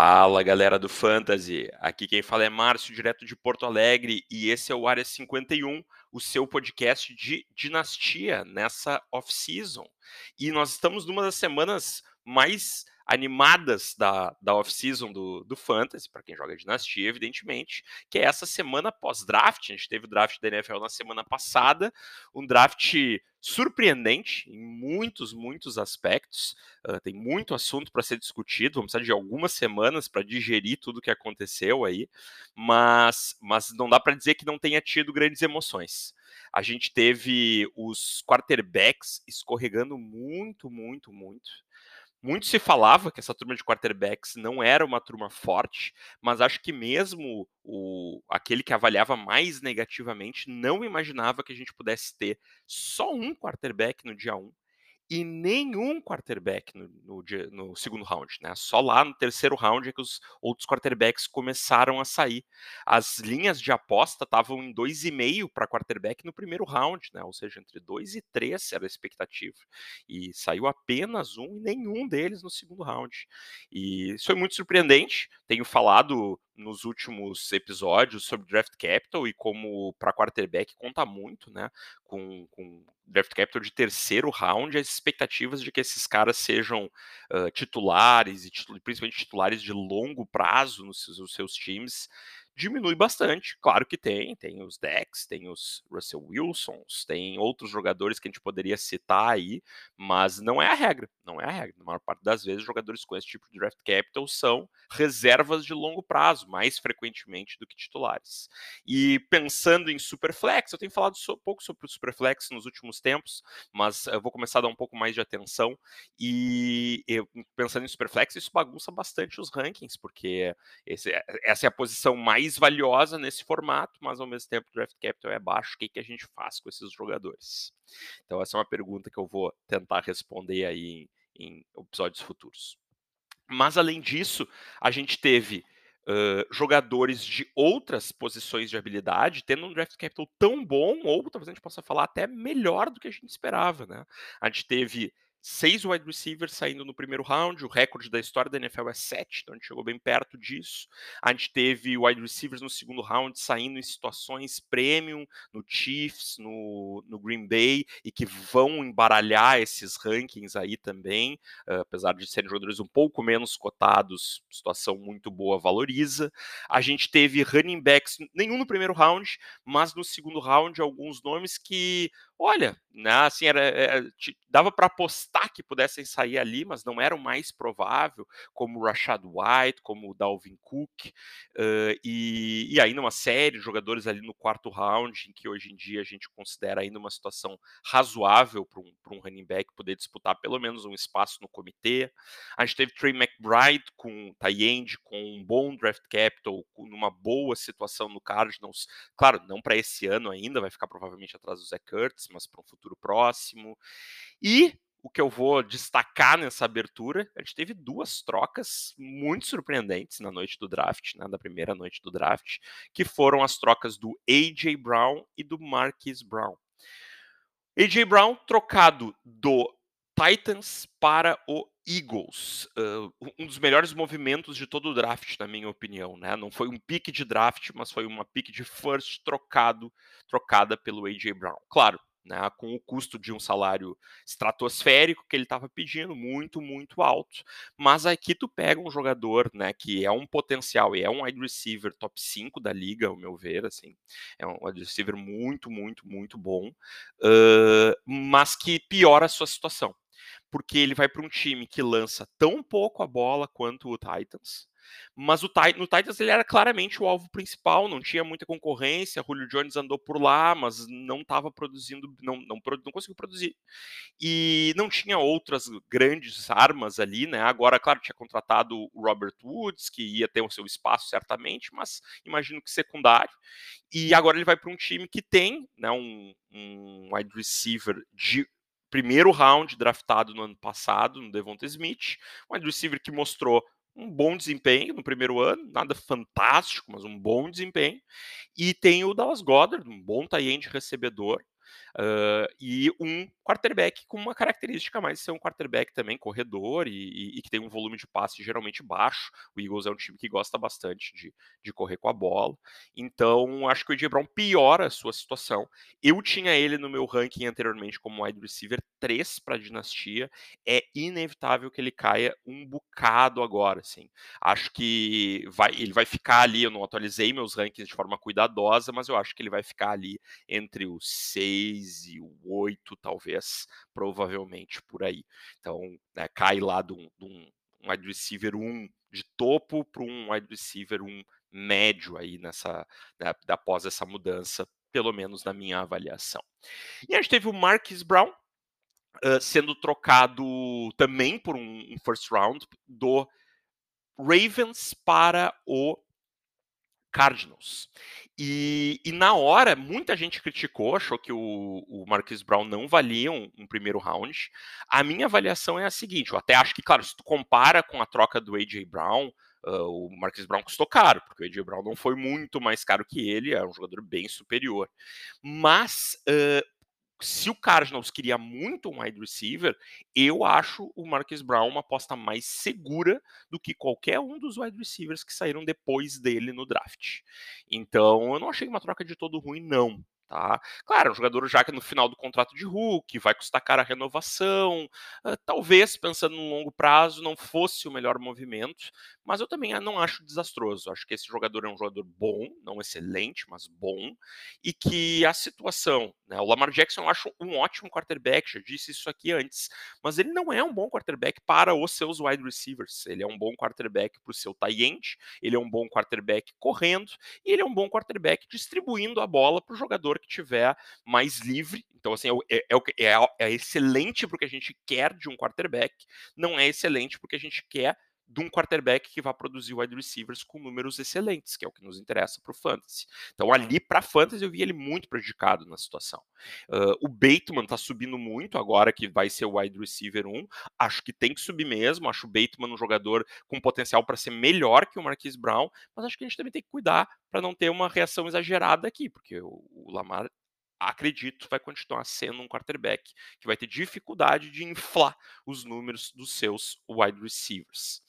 Fala galera do Fantasy, aqui quem fala é Márcio, direto de Porto Alegre, e esse é o Área 51, o seu podcast de dinastia nessa off-season. E nós estamos numa das semanas mais animadas da, da off-season do, do Fantasy, para quem joga Dinastia, evidentemente, que é essa semana pós-draft. A gente teve o draft da NFL na semana passada, um draft surpreendente em muitos, muitos aspectos. Uh, tem muito assunto para ser discutido. Vamos precisar de algumas semanas para digerir tudo o que aconteceu aí, mas, mas não dá para dizer que não tenha tido grandes emoções. A gente teve os quarterbacks escorregando muito, muito, muito. Muito se falava que essa turma de quarterbacks não era uma turma forte, mas acho que mesmo o, aquele que avaliava mais negativamente não imaginava que a gente pudesse ter só um quarterback no dia 1 e nenhum quarterback no, no, no, segundo round, né? Só lá no terceiro round é que os outros quarterbacks começaram a sair. As linhas de aposta estavam em 2,5 para quarterback no primeiro round, né? Ou seja, entre 2 e 3 era a expectativa. E saiu apenas um e nenhum deles no segundo round. E isso foi muito surpreendente. Tenho falado nos últimos episódios sobre draft capital e como para quarterback conta muito, né? Com, com draft capital de terceiro round, as expectativas de que esses caras sejam uh, titulares e principalmente titulares de longo prazo nos seus, nos seus times diminui bastante. Claro que tem, tem os Dex, tem os Russell Wilsons, tem outros jogadores que a gente poderia citar aí, mas não é a regra, não é a regra. Na maior parte das vezes, jogadores com esse tipo de draft capital são reservas de longo prazo, mais frequentemente do que titulares. E pensando em Superflex, eu tenho falado um pouco sobre o Superflex nos últimos tempos, mas eu vou começar a dar um pouco mais de atenção. E eu, pensando em Superflex, isso bagunça bastante os rankings, porque esse, essa é a posição mais mais valiosa nesse formato, mas ao mesmo tempo o draft capital é baixo. O que, que a gente faz com esses jogadores? Então, essa é uma pergunta que eu vou tentar responder aí em, em episódios futuros. Mas, além disso, a gente teve Uh, jogadores de outras posições de habilidade, tendo um draft capital tão bom, ou talvez a gente possa falar até melhor do que a gente esperava, né? A gente teve seis wide receivers saindo no primeiro round, o recorde da história da NFL é sete, então a gente chegou bem perto disso. A gente teve wide receivers no segundo round saindo em situações premium no Chiefs, no, no Green Bay, e que vão embaralhar esses rankings aí também, uh, apesar de serem jogadores um pouco menos cotados, situação muito boa valoriza. A gente teve running backs, nenhum no primeiro round, mas no segundo round alguns nomes que olha, né, assim, era, era é, dava para apostar que pudessem sair ali, mas não era o mais provável, como o Rashad White, como o Dalvin Cook, uh, e, e ainda uma série de jogadores ali no quarto round, em que hoje em dia a gente considera ainda uma situação razoável para um, um running back poder disputar pelo menos um espaço no comitê. A gente teve Trey McBride com Tyend, com um bom draft capital, numa boa situação no Cardinals, claro, não para esse ano ainda, vai ficar provavelmente atrás do Zach Kurtz, mas para um futuro próximo. E o que eu vou destacar nessa abertura, a gente teve duas trocas muito surpreendentes na noite do draft, né, da primeira noite do draft, que foram as trocas do AJ Brown e do Marquis Brown. AJ Brown trocado do Titans para o Eagles. Uh, um dos melhores movimentos de todo o draft, na minha opinião. Né? Não foi um pick de draft, mas foi uma pick de first trocado, trocada pelo AJ Brown. Claro, né, com o custo de um salário estratosférico que ele estava pedindo, muito, muito alto. Mas aqui tu pega um jogador né, que é um potencial e é um wide receiver top 5 da liga, ao meu ver, assim, é um wide receiver muito, muito, muito bom, uh, mas que piora a sua situação. Porque ele vai para um time que lança tão pouco a bola quanto o Titans, mas o no Titans ele era claramente o alvo principal, não tinha muita concorrência. Julio Jones andou por lá, mas não estava produzindo, não, não, não conseguiu produzir. E não tinha outras grandes armas ali, né? Agora, claro, tinha contratado o Robert Woods, que ia ter o seu espaço certamente, mas imagino que secundário. E agora ele vai para um time que tem né, um, um wide receiver de primeiro round draftado no ano passado, no Devonta Smith, um wide receiver que mostrou um bom desempenho no primeiro ano, nada fantástico, mas um bom desempenho. E tem o Dallas Goddard, um bom tie-end recebedor. Uh, e um quarterback com uma característica mais de ser um quarterback também corredor e, e, e, que tem um volume de passe geralmente baixo. O Eagles é um time que gosta bastante de, de correr com a bola. Então, acho que o AJ Brown piora a sua situação. Eu tinha ele no meu ranking anteriormente como wide receiver 3 para a dinastia. É inevitável que ele caia um bocado agora, assim. Acho que vai, ele vai ficar ali, eu não atualizei meus rankings de forma cuidadosa, mas eu acho que ele vai ficar ali entre os 6 e o 8, talvez, provavelmente por aí. Então, né, cai lá de um, um wide receiver 1 de topo para um wide receiver 1 médio aí nessa né, após essa mudança, pelo menos na minha avaliação. E a gente teve o Marquis Brown uh, sendo trocado também por um, um first round do Ravens para o Cardinals. E, e, na hora, muita gente criticou, achou que o, o Marquis Brown não valia um, um, primeiro round. A minha avaliação é a seguinte: eu até acho que, claro, se tu compara com a troca do A.J. Brown, uh, o Marquis Brown custou caro, porque o A.J. Brown não foi muito mais caro que ele, é um jogador bem superior. Mas uh, se o Cardinals queria muito um wide receiver, eu acho o Marcus Brown uma aposta mais segura do que qualquer um dos wide receivers que saíram depois dele no draft. Então, eu não achei uma troca de todo ruim, não. Tá? Claro, é um jogador já que no final do contrato de Hulk, vai custar cara a renovação. Talvez, pensando no longo prazo, não fosse o melhor movimento, mas eu também não acho desastroso. Acho que esse jogador é um jogador bom, não excelente, mas bom, e que a situação. Né, o Lamar Jackson eu acho um ótimo quarterback, já disse isso aqui antes, mas ele não é um bom quarterback para os seus wide receivers. Ele é um bom quarterback para o seu tight end, ele é um bom quarterback correndo, e ele é um bom quarterback distribuindo a bola para o jogador que tiver mais livre. Então, assim, é, é, é, é excelente porque a gente quer de um quarterback, não é excelente porque a gente quer de um quarterback que vai produzir wide receivers com números excelentes, que é o que nos interessa para o fantasy. Então, ali para fantasy, eu vi ele muito prejudicado na situação. Uh, o Bateman está subindo muito agora que vai ser o wide receiver 1. Acho que tem que subir mesmo. Acho o Bateman um jogador com potencial para ser melhor que o Marquise Brown, mas acho que a gente também tem que cuidar para não ter uma reação exagerada aqui, porque o Lamar acredito, vai continuar sendo um quarterback que vai ter dificuldade de inflar os números dos seus wide receivers.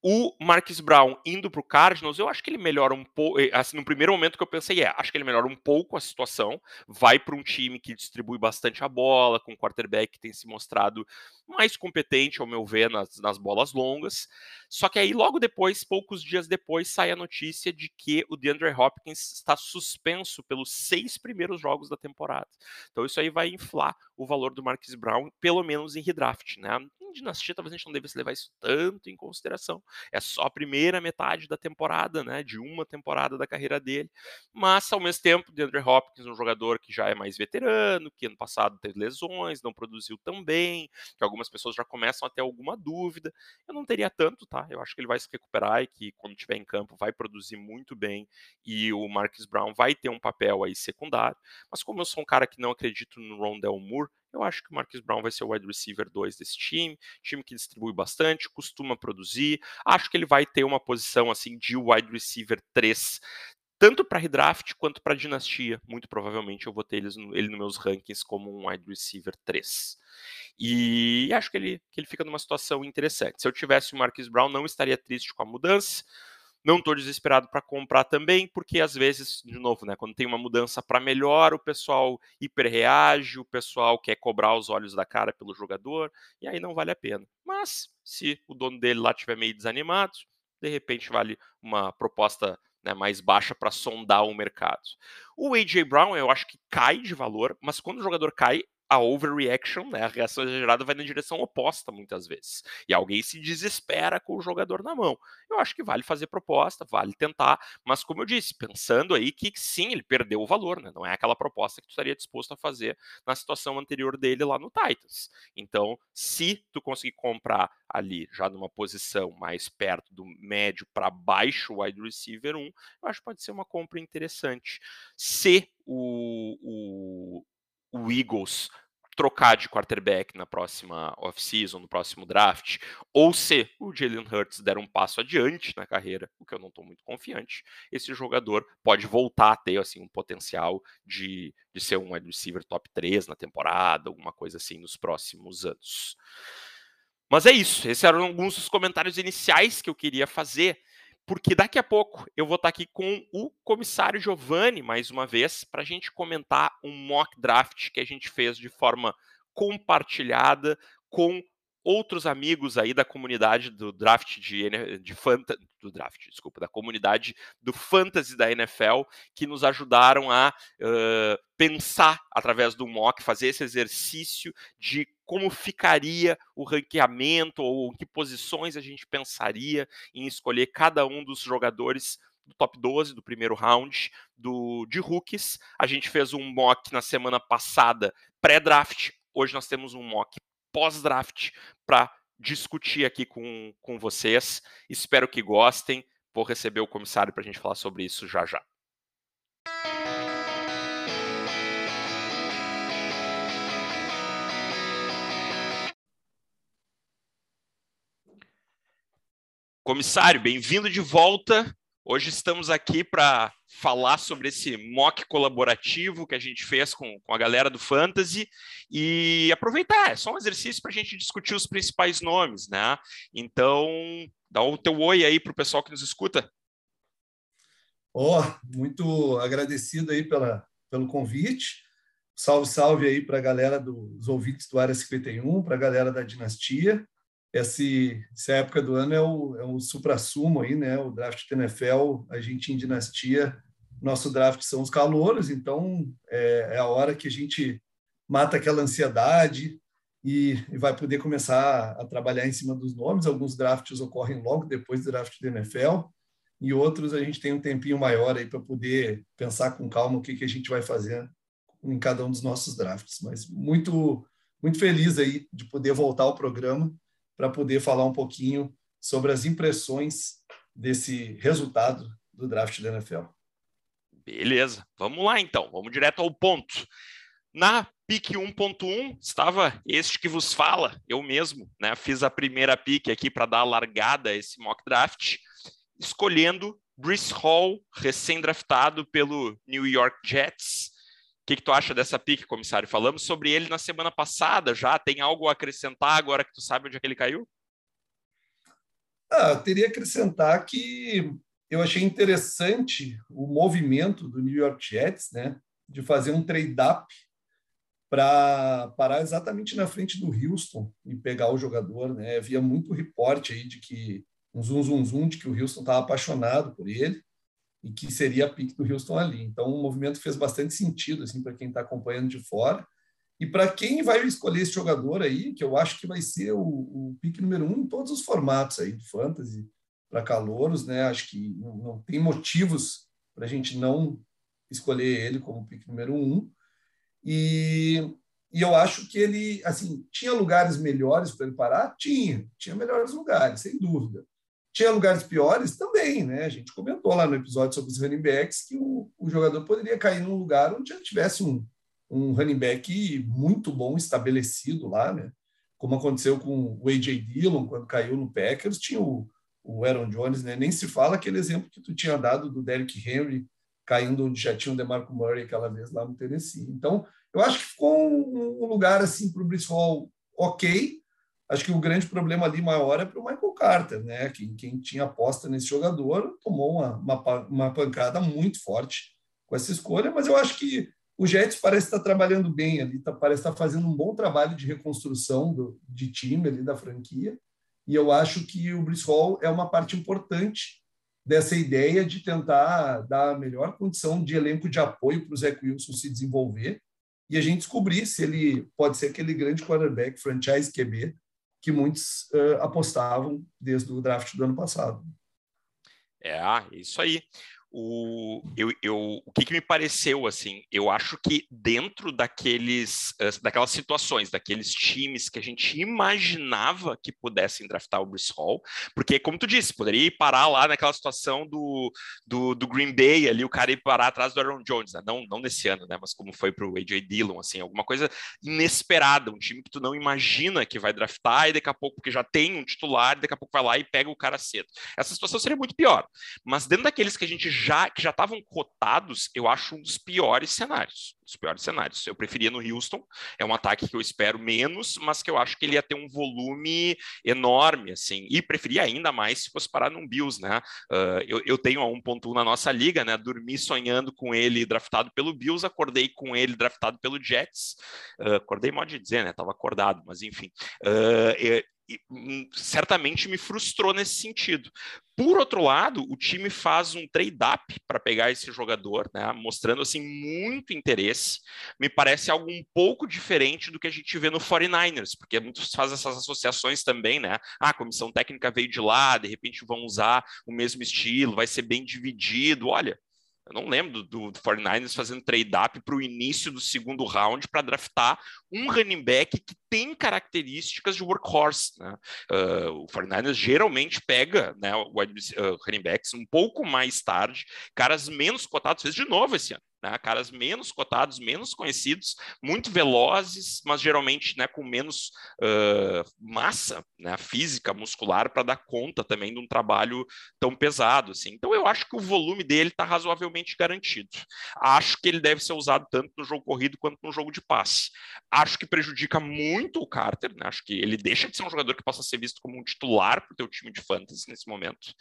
O Marquis Brown indo para o Cardinals, eu acho que ele melhora um pouco. Eh, assim, no primeiro momento que eu pensei, é, acho que ele melhora um pouco a situação. Vai para um time que distribui bastante a bola, com um quarterback que tem se mostrado mais competente, ao meu ver, nas, nas bolas longas. Só que aí, logo depois, poucos dias depois, sai a notícia de que o DeAndre Hopkins está suspenso pelos seis primeiros jogos da temporada. Então, isso aí vai inflar o valor do Marquis Brown, pelo menos em redraft, né? Em dinastia, talvez a gente não devesse levar isso tanto em consideração. É só a primeira metade da temporada, né? De uma temporada da carreira dele. Mas, ao mesmo tempo, DeAndre Hopkins, um jogador que já é mais veterano, que ano passado teve lesões, não produziu tão bem, que algumas pessoas já começam a ter alguma dúvida. Eu não teria tanto, tá? Eu acho que ele vai se recuperar e que, quando estiver em campo, vai produzir muito bem e o Marcus Brown vai ter um papel aí secundário. Mas, como eu sou um cara que não acredito no Rondell Moore, eu acho que o Marcus Brown vai ser o wide receiver 2 desse time, time que distribui bastante, costuma produzir. Acho que ele vai ter uma posição assim de wide receiver 3, tanto para redraft quanto para dinastia. Muito provavelmente eu vou ter ele, ele nos meus rankings como um wide receiver 3. E acho que ele, que ele fica numa situação interessante. Se eu tivesse o Marcus Brown, não estaria triste com a mudança. Não estou desesperado para comprar também, porque às vezes, de novo, né, quando tem uma mudança para melhor, o pessoal hiperreage, o pessoal quer cobrar os olhos da cara pelo jogador, e aí não vale a pena. Mas, se o dono dele lá estiver meio desanimado, de repente vale uma proposta né, mais baixa para sondar o mercado. O AJ Brown eu acho que cai de valor, mas quando o jogador cai, a overreaction, né, a reação exagerada vai na direção oposta muitas vezes. E alguém se desespera com o jogador na mão. Eu acho que vale fazer proposta, vale tentar, mas como eu disse, pensando aí que sim, ele perdeu o valor, né? Não é aquela proposta que tu estaria disposto a fazer na situação anterior dele lá no Titans. Então, se tu conseguir comprar ali já numa posição mais perto do médio para baixo wide receiver 1, eu acho que pode ser uma compra interessante. Se o, o o Eagles trocar de quarterback na próxima off-season, no próximo draft, ou se o Jalen Hurts der um passo adiante na carreira, o que eu não estou muito confiante, esse jogador pode voltar a ter assim, um potencial de, de ser um wide receiver top 3 na temporada, alguma coisa assim nos próximos anos. Mas é isso, esses eram alguns dos comentários iniciais que eu queria fazer porque daqui a pouco eu vou estar aqui com o comissário Giovanni, mais uma vez, para a gente comentar um mock draft que a gente fez de forma compartilhada com outros amigos aí da comunidade do draft de, de fantasy, do draft, desculpa, da comunidade do fantasy da NFL, que nos ajudaram a uh, pensar através do mock, fazer esse exercício de como ficaria o ranqueamento ou em que posições a gente pensaria em escolher cada um dos jogadores do top 12 do primeiro round do de rookies. A gente fez um mock na semana passada pré-draft. Hoje nós temos um mock pós-draft para discutir aqui com, com vocês. Espero que gostem. Vou receber o comissário para a gente falar sobre isso já já. Comissário, bem-vindo de volta. Hoje estamos aqui para falar sobre esse mock colaborativo que a gente fez com, com a galera do Fantasy e aproveitar, é só um exercício para a gente discutir os principais nomes, né? Então, dá o teu oi aí para o pessoal que nos escuta. Ó, oh, muito agradecido aí pela, pelo convite. Salve, salve aí para a galera dos ouvintes do Área 51, para a galera da Dinastia esse, essa época do ano é o, é o supra-sumo aí, né? O draft do NFL, a gente em dinastia, nosso draft são os calouros, então é, é a hora que a gente mata aquela ansiedade e, e, vai poder começar a trabalhar em cima dos nomes. Alguns drafts ocorrem logo depois do draft do NFL e outros a gente tem um tempinho maior aí para poder pensar com calma o que, que a gente vai fazer em cada um dos nossos drafts. Mas muito muito feliz aí de poder voltar ao programa para poder falar um pouquinho sobre as impressões desse resultado do draft da NFL. Beleza, vamos lá então, vamos direto ao ponto. Na pick 1.1 estava este que vos fala, eu mesmo, né? Fiz a primeira pick aqui para dar a largada a esse mock draft, escolhendo Brice Hall, recém-draftado pelo New York Jets que, que tu acha dessa pique, comissário? Falamos sobre ele na semana passada já. Tem algo a acrescentar agora que tu sabe onde é que ele caiu? Ah, eu teria que acrescentar que eu achei interessante o movimento do New York Jets, né, de fazer um trade-up para parar exatamente na frente do Houston e pegar o jogador, né? Havia muito reporte aí de que um zum zum zum de que o Houston estava apaixonado por ele e que seria a pique do Houston ali. Então, o movimento fez bastante sentido assim para quem está acompanhando de fora. E para quem vai escolher esse jogador aí, que eu acho que vai ser o, o pique número um em todos os formatos aí, do fantasy para calouros, né? Acho que não, não tem motivos para a gente não escolher ele como pique número um. E, e eu acho que ele, assim, tinha lugares melhores para ele parar? Tinha, tinha melhores lugares, sem dúvida. Tinha lugares piores também, né? A gente comentou lá no episódio sobre os running backs que o, o jogador poderia cair num lugar onde já tivesse um, um running back muito bom estabelecido lá, né? Como aconteceu com o AJ Dillon quando caiu no Packers, tinha o, o Aaron Jones, né? Nem se fala aquele exemplo que tu tinha dado do Derrick Henry caindo onde já tinha o DeMarco Murray aquela vez lá no Tennessee. Então, eu acho que ficou um, um lugar assim para o Brice Hall ok, Acho que o grande problema ali maior é para o Michael Carter, né? Quem, quem tinha aposta nesse jogador tomou uma, uma, uma, pancada muito forte com essa escolha, mas eu acho que o Jets parece estar trabalhando bem ali, tá, parece estar fazendo um bom trabalho de reconstrução do, de time ali da franquia, e eu acho que o Brice Hall é uma parte importante dessa ideia de tentar dar a melhor condição de elenco de apoio para o Zach Wilson se desenvolver e a gente descobrir se ele pode ser aquele grande quarterback franchise QB que muitos uh, apostavam desde o draft do ano passado. É, isso aí. O, eu, eu, o que, que, me pareceu assim? Eu acho que dentro daqueles, daquelas situações, daqueles times que a gente imaginava que pudessem draftar o Bruce Hall, porque, como tu disse, poderia ir parar lá naquela situação do, do, do Green Bay ali, o cara ir parar atrás do Aaron Jones, né? não, não nesse ano, né? Mas como foi para o AJ Dillon, assim, alguma coisa inesperada, um time que tu não imagina que vai draftar e daqui a pouco, porque já tem um titular, daqui a pouco vai lá e pega o cara cedo. Essa situação seria muito pior. Mas dentro daqueles que a gente já que já estavam cotados, eu acho um dos piores cenários. Dos piores cenários. Eu preferia no Houston, é um ataque que eu espero menos, mas que eu acho que ele ia ter um volume enorme, assim, e preferia ainda mais se fosse parar num Bills, né? Uh, eu, eu tenho a 1.1 na nossa liga, né? Dormi sonhando com ele draftado pelo Bills, acordei com ele draftado pelo Jets. Uh, acordei, pode dizer, né? Tava acordado, mas enfim. Uh, certamente me frustrou nesse sentido. Por outro lado, o time faz um trade-up para pegar esse jogador, né, mostrando assim muito interesse. Me parece algo um pouco diferente do que a gente vê no 49ers, porque muitos fazem essas associações também, né? Ah, a comissão técnica veio de lá, de repente vão usar o mesmo estilo, vai ser bem dividido. Olha, eu não lembro do, do 49ers fazendo trade-up para o início do segundo round para draftar um running back que tem características de workhorse. Né? Uh, o 49ers geralmente pega né, o uh, running backs um pouco mais tarde, caras menos cotados, fez de novo esse ano né? caras menos cotados, menos conhecidos, muito velozes, mas geralmente né, com menos uh, massa né, física, muscular, para dar conta também de um trabalho tão pesado. Assim. Então, eu acho que o volume dele está razoavelmente garantido. Acho que ele deve ser usado tanto no jogo corrido quanto no jogo de passe. Acho que prejudica muito o Carter, né? acho que ele deixa de ser um jogador que possa ser visto como um titular para o teu time de fantasy nesse momento.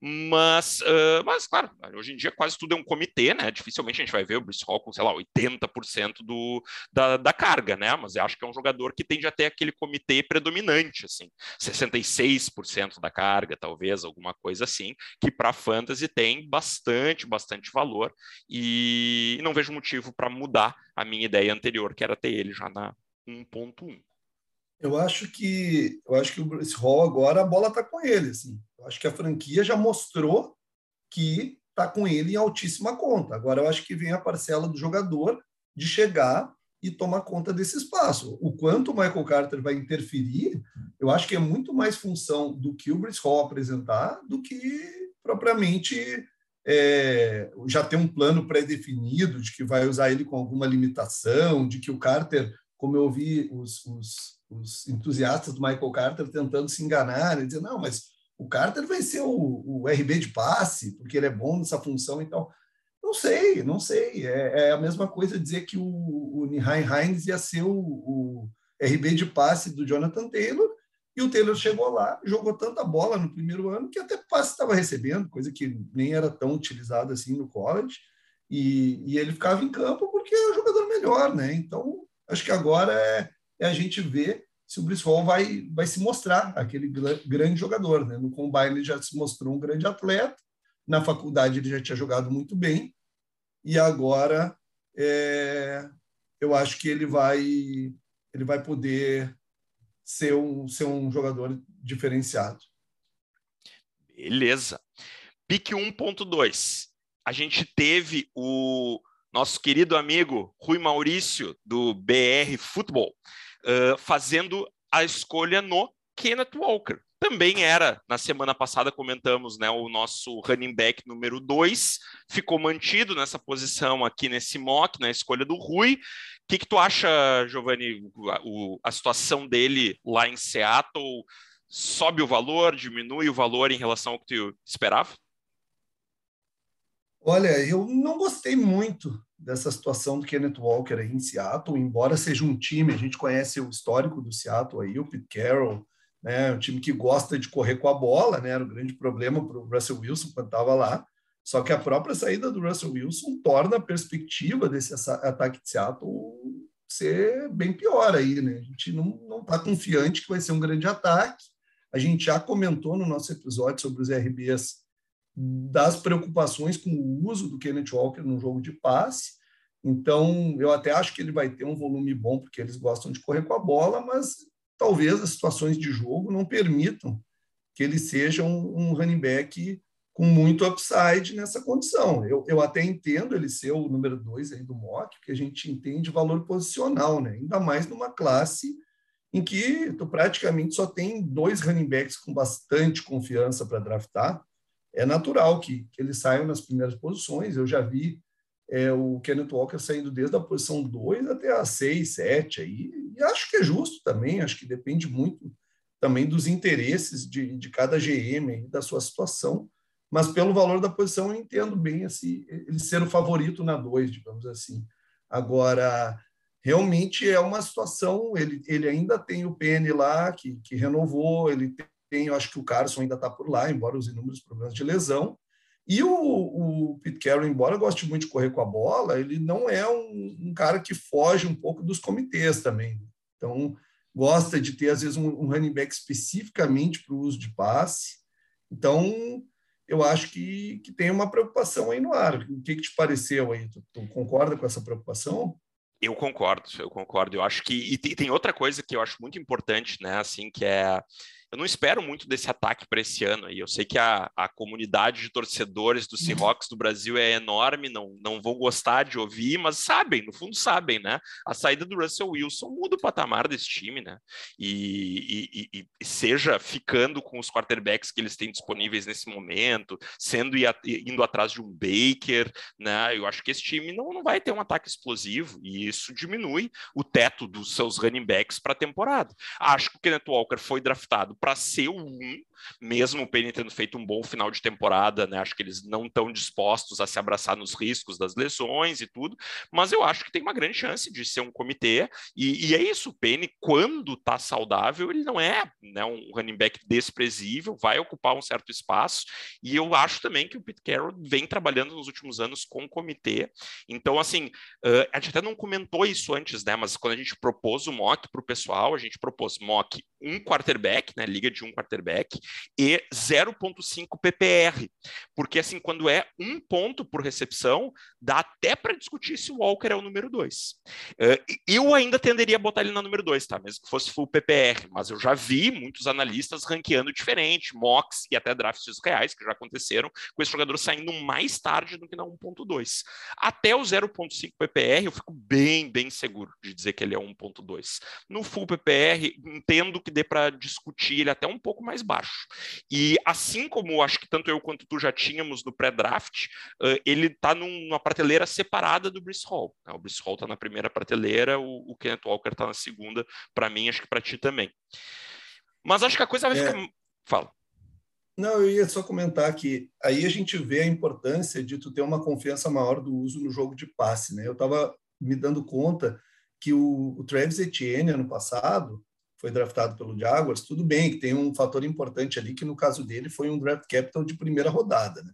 Mas, uh, mas, claro, hoje em dia quase tudo é um comitê, né? Dificilmente a gente vai ver o Bruce Hall com, sei lá, 80% do, da, da carga, né? Mas eu acho que é um jogador que tende a ter aquele comitê predominante, assim, 66% da carga, talvez, alguma coisa assim, que para fantasy tem bastante, bastante valor e não vejo motivo para mudar a minha ideia anterior, que era ter ele já na 1.1. Eu acho que eu acho que o Bruce Hall agora a bola está com ele, assim. Eu acho que a franquia já mostrou que está com ele em altíssima conta. Agora, eu acho que vem a parcela do jogador de chegar e tomar conta desse espaço. O quanto o Michael Carter vai interferir, eu acho que é muito mais função do que o Brice Hall apresentar do que propriamente é, já ter um plano pré-definido de que vai usar ele com alguma limitação, de que o Carter, como eu ouvi os, os, os entusiastas do Michael Carter tentando se enganar, e dizer, não, mas o Carter vai ser o, o, RB de passe, porque ele é bom nessa função e tal. Não sei, não sei. É, é a mesma coisa dizer que o, o Nihai Hines ia ser o, o, RB de passe do Jonathan Taylor, e o Taylor chegou lá, jogou tanta bola no primeiro ano que até passe estava recebendo, coisa que nem era tão utilizada assim no college, e, e ele ficava em campo porque é o jogador melhor, né? Então, acho que agora é, é a gente ver se o Brice Hall vai, vai se mostrar aquele grande jogador. Né? No combine ele já se mostrou um grande atleta, na faculdade ele já tinha jogado muito bem, e agora é, eu acho que ele vai, ele vai poder ser um, ser um jogador diferenciado. Beleza. Pique 1.2. A gente teve o nosso querido amigo Rui Maurício, do BR Futebol, uh, fazendo a escolha no Kenneth Walker. Também era, na semana passada comentamos, né, o nosso running back número 2, ficou mantido nessa posição aqui nesse mock, na escolha do Rui. O que, que tu acha, Giovanni, o, a situação dele lá em Seattle? Sobe o valor, diminui o valor em relação ao que tu esperava? Olha, eu não gostei muito dessa situação do Kenneth Walker aí em Seattle, embora seja um time, a gente conhece o histórico do Seattle aí, o Pete Carroll, né, um time que gosta de correr com a bola, né, era o grande problema para o Russell Wilson quando estava lá, só que a própria saída do Russell Wilson torna a perspectiva desse ataque de Seattle ser bem pior aí, né, a gente não está confiante que vai ser um grande ataque, a gente já comentou no nosso episódio sobre os RBs das preocupações com o uso do Kenneth Walker no jogo de passe. Então, eu até acho que ele vai ter um volume bom, porque eles gostam de correr com a bola, mas talvez as situações de jogo não permitam que ele seja um, um running back com muito upside nessa condição. Eu, eu até entendo ele ser o número dois aí do mock, que a gente entende valor posicional, né? ainda mais numa classe em que tu praticamente só tem dois running backs com bastante confiança para draftar. É natural que, que eles saiam nas primeiras posições. Eu já vi é, o Kenneth Walker saindo desde a posição 2 até a 6, 7 aí, e acho que é justo também, acho que depende muito também dos interesses de, de cada GM e da sua situação mas pelo valor da posição eu entendo bem assim, ele ser o favorito na 2, digamos assim. Agora, realmente é uma situação, ele, ele ainda tem o PN lá, que, que renovou, ele tem, eu acho que o Carson ainda está por lá, embora os inúmeros problemas de lesão, e o, o Pete Carroll, embora goste muito de correr com a bola, ele não é um, um cara que foge um pouco dos comitês também. Então, gosta de ter, às vezes, um, um running back especificamente para o uso de passe. Então, eu acho que, que tem uma preocupação aí no ar. O que, que te pareceu aí? Tu, tu concorda com essa preocupação? Eu concordo, eu concordo. Eu acho que e tem outra coisa que eu acho muito importante, né? Assim, que é eu não espero muito desse ataque para esse ano. E eu sei que a, a comunidade de torcedores do Seahawks do Brasil é enorme, não, não vão gostar de ouvir, mas sabem, no fundo sabem, né? A saída do Russell Wilson muda o patamar desse time, né? E, e, e seja ficando com os quarterbacks que eles têm disponíveis nesse momento, sendo indo atrás de um Baker, né? Eu acho que esse time não, não vai ter um ataque explosivo e isso diminui o teto dos seus running backs para a temporada. Acho que o Kenneth Walker foi draftado para ser o 1, mesmo o Penny tendo feito um bom final de temporada, né? Acho que eles não estão dispostos a se abraçar nos riscos das lesões e tudo, mas eu acho que tem uma grande chance de ser um comitê, e, e é isso, o Penny, quando está saudável, ele não é né, um running back desprezível, vai ocupar um certo espaço, e eu acho também que o Pete Carroll vem trabalhando nos últimos anos com o comitê, então, assim, uh, a gente até não comentou isso antes, né, mas quando a gente propôs o mock para o pessoal, a gente propôs mock um quarterback, né, liga de um quarterback, e 0,5 PPR. Porque, assim, quando é um ponto por recepção, dá até para discutir se o Walker é o número 2. Uh, eu ainda tenderia a botar ele na número 2, tá? Mesmo que fosse full PPR, mas eu já vi muitos analistas ranqueando diferente, mocks e até drafts reais, que já aconteceram, com esse jogador saindo mais tarde do que na 1.2. Até o 0.5 PPR, eu fico bem, bem seguro de dizer que ele é 1.2. No full PPR, entendo que dê para discutir ele até um pouco mais baixo. E assim como acho que tanto eu quanto tu já tínhamos no pré-draft, uh, ele está numa prateleira separada do Brice Hall. Né? O Brice Hall está na primeira prateleira, o, o Kenneth Walker está na segunda, para mim, acho que para ti também. Mas acho que a coisa vai é. ficar. Fala. Não, eu ia só comentar que aí a gente vê a importância de tu ter uma confiança maior do uso no jogo de passe, né? Eu estava me dando conta que o, o Travis Etienne ano passado foi draftado pelo Jaguars, tudo bem que tem um fator importante ali, que no caso dele foi um draft capital de primeira rodada, né?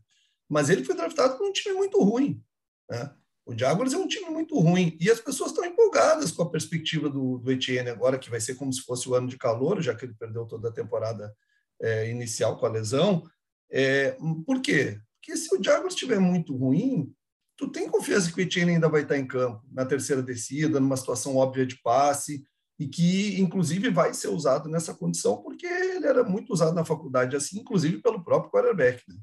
Mas ele foi draftado por um time muito ruim, né? O Jaguars é um time muito ruim e as pessoas estão empolgadas com a perspectiva do, do Etienne agora, que vai ser como se fosse o ano de calor, já que ele perdeu toda a temporada é, inicial com a lesão. É, por quê? Porque se o Jaguars estiver muito ruim, tu tem confiança que o Etienne ainda vai estar em campo na terceira descida, numa situação óbvia de passe, e que, inclusive, vai ser usado nessa condição, porque ele era muito usado na faculdade, assim, inclusive pelo próprio quarterback né?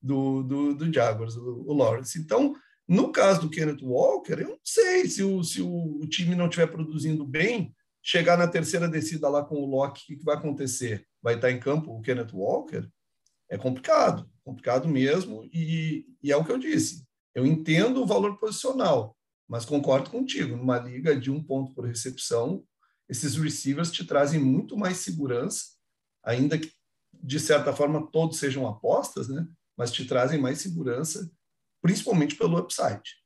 do, do, do Jaguars, o, o, Lawrence. Então, no caso do Kenneth Walker, eu não sei se o, se o, time não estiver produzindo bem, chegar na terceira descida lá com o Locke, o que, que vai acontecer? Vai estar em campo o Kenneth Walker? É complicado, complicado mesmo, e, e é o que eu disse. Eu entendo o valor posicional, mas concordo contigo, numa liga de um ponto por recepção, esses receivers te trazem muito mais segurança, ainda que de certa forma todos sejam apostas, né? Mas te trazem mais segurança, principalmente pelo upside.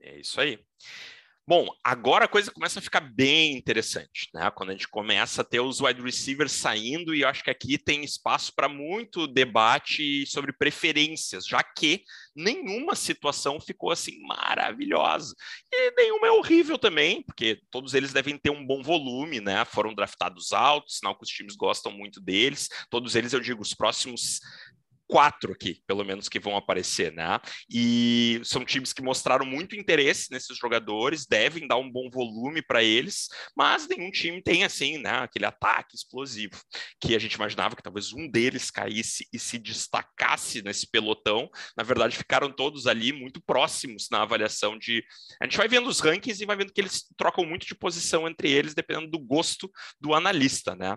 É isso aí. Bom, agora a coisa começa a ficar bem interessante, né? Quando a gente começa a ter os wide receivers saindo, e eu acho que aqui tem espaço para muito debate sobre preferências, já que nenhuma situação ficou assim maravilhosa. E nenhuma é horrível também, porque todos eles devem ter um bom volume, né? Foram draftados altos, sinal que os times gostam muito deles. Todos eles, eu digo, os próximos quatro aqui, pelo menos, que vão aparecer, né? E são times que mostraram muito interesse nesses jogadores, devem dar um bom volume para eles, mas nenhum time tem, assim, né, aquele ataque explosivo que a gente imaginava que talvez um deles caísse e se destacasse nesse pelotão. Na verdade, ficaram todos ali muito próximos na avaliação de. A gente vai vendo os rankings e vai vendo que eles trocam muito de posição entre eles, dependendo do gosto do analista, né?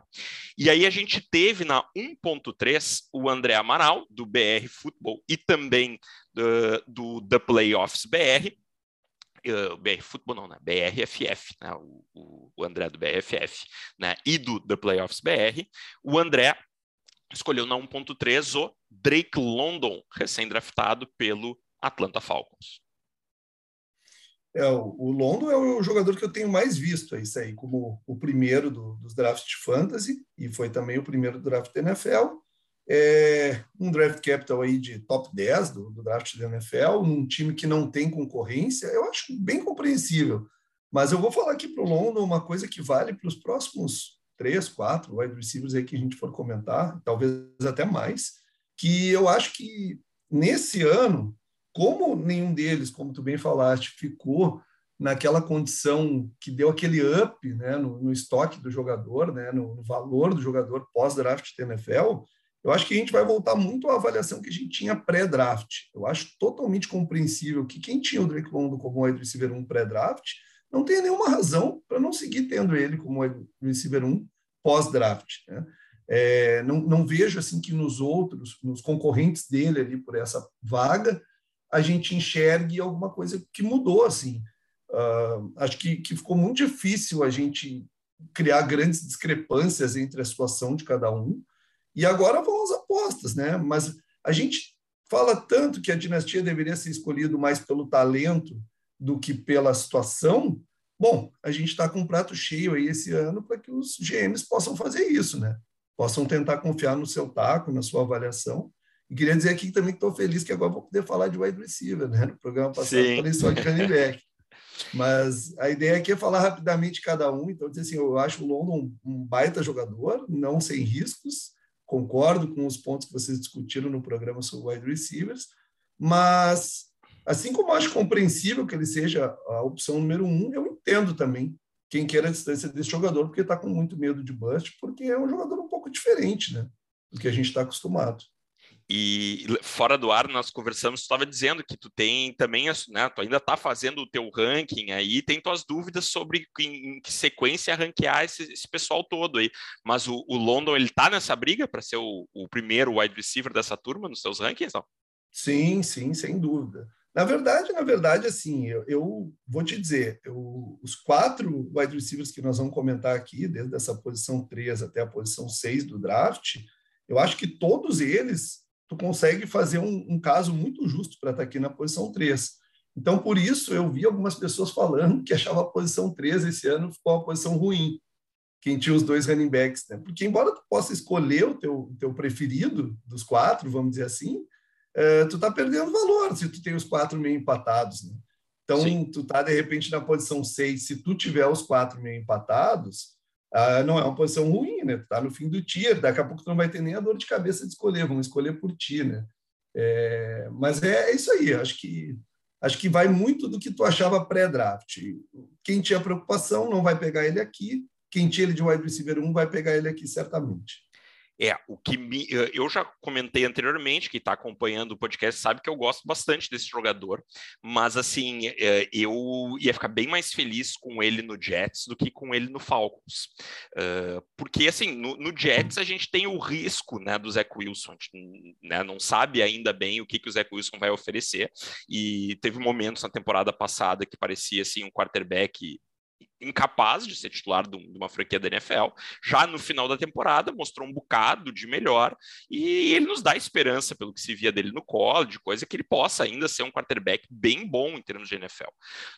E aí a gente teve na 1.3 o André Amaral, do BR Futebol, e também do, do The Playoffs BR, uh, BR Futebol não, né? BRFF, né? O, o, André do BRFF, né? E do The Playoffs BR. O André escolheu na 1.3 o Drake London, recém-draftado pelo Atlanta Falcons. É, o London é o jogador que eu tenho mais visto é isso aí, como o primeiro do, dos drafts de fantasy, e foi também o primeiro draft da NFL. É um draft capital aí de top 10 do, do draft da NFL, num time que não tem concorrência, eu acho bem compreensível. Mas eu vou falar aqui para o London uma coisa que vale para os próximos três, quatro wide receivers aí que a gente for comentar, talvez até mais, que eu acho que nesse ano como nenhum deles, como tu bem falaste, ficou naquela condição que deu aquele up né, no, no estoque do jogador, né, no, no valor do jogador pós-draft da NFL, eu acho que a gente vai voltar muito à avaliação que a gente tinha pré-draft. Eu acho totalmente compreensível que quem tinha o Drake London como wide receiver 1 pré-draft não tenha nenhuma razão para não seguir tendo ele como wide receiver 1 pós-draft. Né? É, não, não vejo assim que nos outros, nos concorrentes dele ali por essa vaga, a gente enxergue alguma coisa que mudou assim. Uh, acho que, que ficou muito difícil a gente criar grandes discrepâncias entre a situação de cada um. E agora vão as apostas, né? Mas a gente fala tanto que a dinastia deveria ser escolhida mais pelo talento do que pela situação. Bom, a gente está com um prato cheio aí esse ano para que os GMs possam fazer isso, né? Possam tentar confiar no seu taco, na sua avaliação e queria dizer aqui também que estou feliz que agora vou poder falar de wide receiver, né? No programa passado Sim. falei só de running back. Mas a ideia aqui é falar rapidamente cada um. Então, assim, eu acho o London um baita jogador, não sem riscos. Concordo com os pontos que vocês discutiram no programa sobre wide receivers. Mas, assim como acho compreensível que ele seja a opção número um, eu entendo também quem queira a distância desse jogador, porque está com muito medo de bust, porque é um jogador um pouco diferente né, do que a gente está acostumado. E fora do ar, nós conversamos, tu estava dizendo que tu tem também, né, tu ainda está fazendo o teu ranking aí, tem tuas dúvidas sobre em, em que sequência ranquear esse, esse, pessoal todo aí. Mas o, o London, ele tá nessa briga para ser o, o, primeiro wide receiver dessa turma nos seus rankings, não? Sim, sim, sem dúvida. Na verdade, na verdade, assim, eu, eu vou te dizer, eu, os quatro wide receivers que nós vamos comentar aqui, desde essa posição 3 até a posição 6 do draft, eu acho que todos eles tu consegue fazer um, um caso muito justo para estar tá aqui na posição 3. Então, por isso, eu vi algumas pessoas falando que achava a posição 3 esse ano ficou uma posição ruim, quem tinha os dois running backs. Né? Porque, embora tu possa escolher o teu, teu preferido dos quatro, vamos dizer assim, é, tu está perdendo valor se tu tem os quatro meio empatados. Né? Então, Sim. tu está, de repente, na posição 6, se tu tiver os quatro meio empatados, ah, não é uma posição ruim, né? Tá no fim do tier, daqui a pouco tu não vai ter nem a dor de cabeça de escolher, vão escolher por ti, né? É, mas é, é, isso aí, acho que acho que vai muito do que tu achava pré-draft. Quem tinha preocupação não vai pegar ele aqui, quem tinha ele de wide receiver 1 vai pegar ele aqui certamente. É, o que me, eh, eu já comentei anteriormente, que está acompanhando o podcast sabe que eu gosto bastante desse jogador, mas assim, eh, eu ia ficar bem mais feliz com ele no Jets do que com ele no Falcons. Porque assim, no, no Jets a gente tem o risco né, do Zach Wilson, a gente né, não sabe ainda bem o que, que o Zach Wilson vai oferecer, e teve momentos na temporada passada que parecia assim um quarterback incapaz de ser titular de uma franquia da NFL. Já no final da temporada mostrou um bocado de melhor e ele nos dá esperança pelo que se via dele no college, coisa que ele possa ainda ser um quarterback bem bom em termos de NFL.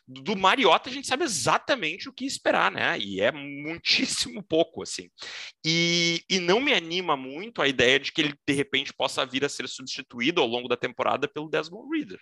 Do Mariota a gente sabe exatamente o que esperar, né? E é muitíssimo pouco assim. E, e não me anima muito a ideia de que ele de repente possa vir a ser substituído ao longo da temporada pelo Desmond Reader.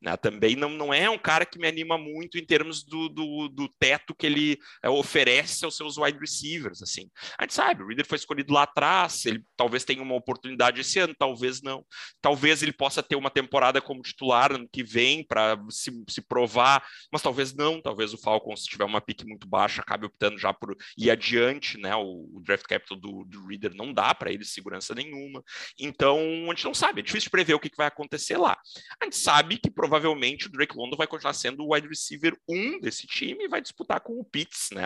Né? Também não, não é um cara que me anima muito em termos do, do, do teto que ele é, oferece aos seus wide receivers, assim. A gente sabe, o Reader foi escolhido lá atrás, ele talvez tenha uma oportunidade esse ano, talvez não. Talvez ele possa ter uma temporada como titular ano que vem para se, se provar, mas talvez não, talvez o Falcons, se tiver uma pique muito baixa, acabe optando já por ir adiante, né? O, o draft capital do, do Reader não dá para ele segurança nenhuma. Então, a gente não sabe, é difícil prever o que, que vai acontecer lá. A gente sabe que provavelmente o Drake London vai continuar sendo o wide receiver 1 desse time e vai disputar com o Pitts, né?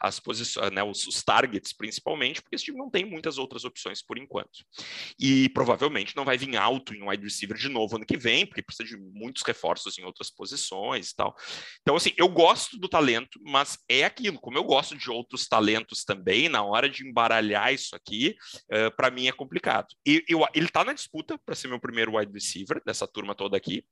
As posições, né? Os, os targets, principalmente, porque esse time não tem muitas outras opções por enquanto. E provavelmente não vai vir alto em wide receiver de novo ano que vem, porque precisa de muitos reforços em outras posições e tal. Então, assim, eu gosto do talento, mas é aquilo, como eu gosto de outros talentos também, na hora de embaralhar isso aqui, uh, para mim é complicado. E eu, ele está na disputa para ser meu primeiro wide receiver dessa turma toda aqui,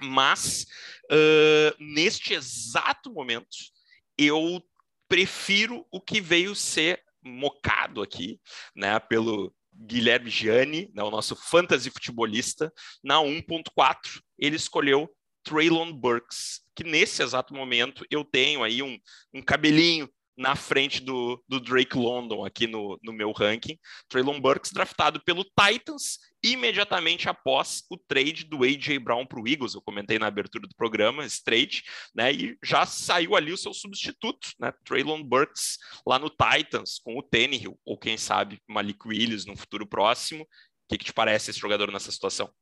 mas uh, neste exato momento eu prefiro o que veio ser mocado aqui, né, pelo Guilherme Gianni, né, o nosso fantasy futebolista, na 1.4, ele escolheu Traylon Burks, que nesse exato momento eu tenho aí um, um cabelinho na frente do, do Drake London aqui no, no meu ranking. Traylon Burks draftado pelo Titans imediatamente após o trade do A.J. Brown para o Eagles. Eu comentei na abertura do programa esse trade, né? E já saiu ali o seu substituto, né? Traylon Burks lá no Titans com o Tannehill, ou quem sabe Malik Willis no futuro próximo. O que, que te parece esse jogador nessa situação?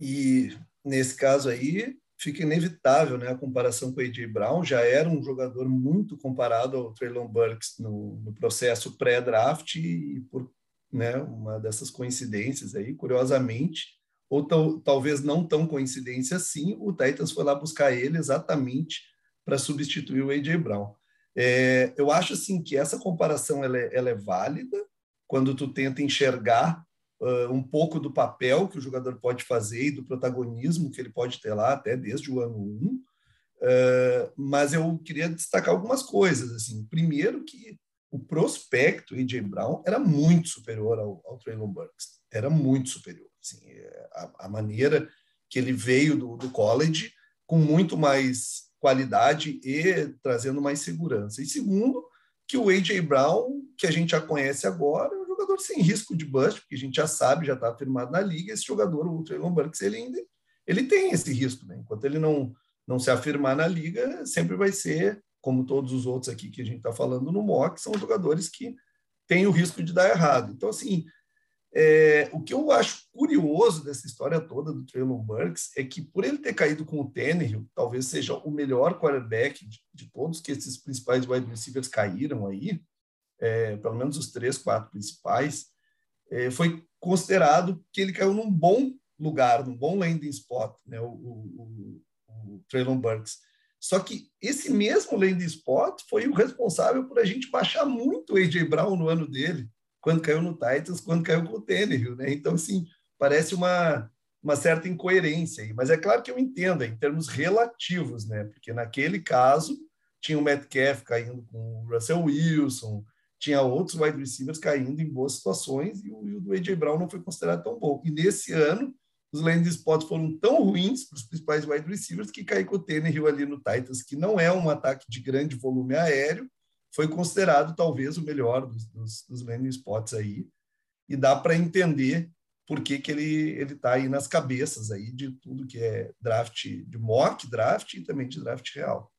E nesse caso aí, fica inevitável né, a comparação com o A.J. Brown, já era um jogador muito comparado ao Traylon Burks no, no processo pré-draft e por né, uma dessas coincidências aí, curiosamente, ou talvez não tão coincidência assim, o Titans foi lá buscar ele exatamente para substituir o A.J. Brown. É, eu acho assim que essa comparação ela é, ela é válida quando tu tenta enxergar uh, um pouco do papel que o jogador pode fazer e do protagonismo que ele pode ter lá até desde o ano 1. Um. Uh, mas eu queria destacar algumas coisas. assim Primeiro que o prospecto A.J. Brown era muito superior ao, ao Traylon Burks. Era muito superior. Assim, a, a maneira que ele veio do, do college com muito mais qualidade e trazendo mais segurança. E segundo, que o A.J. Brown, que a gente já conhece agora, jogador sem risco de bust, porque a gente já sabe, já está afirmado na liga, esse jogador, o Traylon Burks, ele ainda ele tem esse risco, né? Enquanto ele não, não se afirmar na liga, sempre vai ser, como todos os outros aqui que a gente está falando no mock, são jogadores que têm o risco de dar errado. Então, assim, é, o que eu acho curioso dessa história toda do Traylon Burks é que, por ele ter caído com o Tannehill, talvez seja o melhor quarterback de, de todos que esses principais wide receivers caíram aí, é, pelo menos os três, quatro principais, é, foi considerado que ele caiu num bom lugar, num bom landing spot, né, o, o, o, o Traylon Burks. Só que esse mesmo landing spot foi o responsável por a gente baixar muito o A.J. Brown no ano dele, quando caiu no Titans, quando caiu com o Tannehill, né? Então, assim, parece uma, uma certa incoerência aí. Mas é claro que eu entendo, é em termos relativos, né? Porque naquele caso tinha o Metcalf caindo com o Russell Wilson, tinha outros wide receivers caindo em boas situações e o, e o do A.J. Brown não foi considerado tão bom. E nesse ano, os landing spots foram tão ruins para os principais wide receivers que cair com o Tannehill ali no Titans, que não é um ataque de grande volume aéreo, foi considerado talvez o melhor dos, dos, dos landing spots aí. E dá para entender por que, que ele está aí nas cabeças aí de tudo que é draft, de mock draft e também de draft real.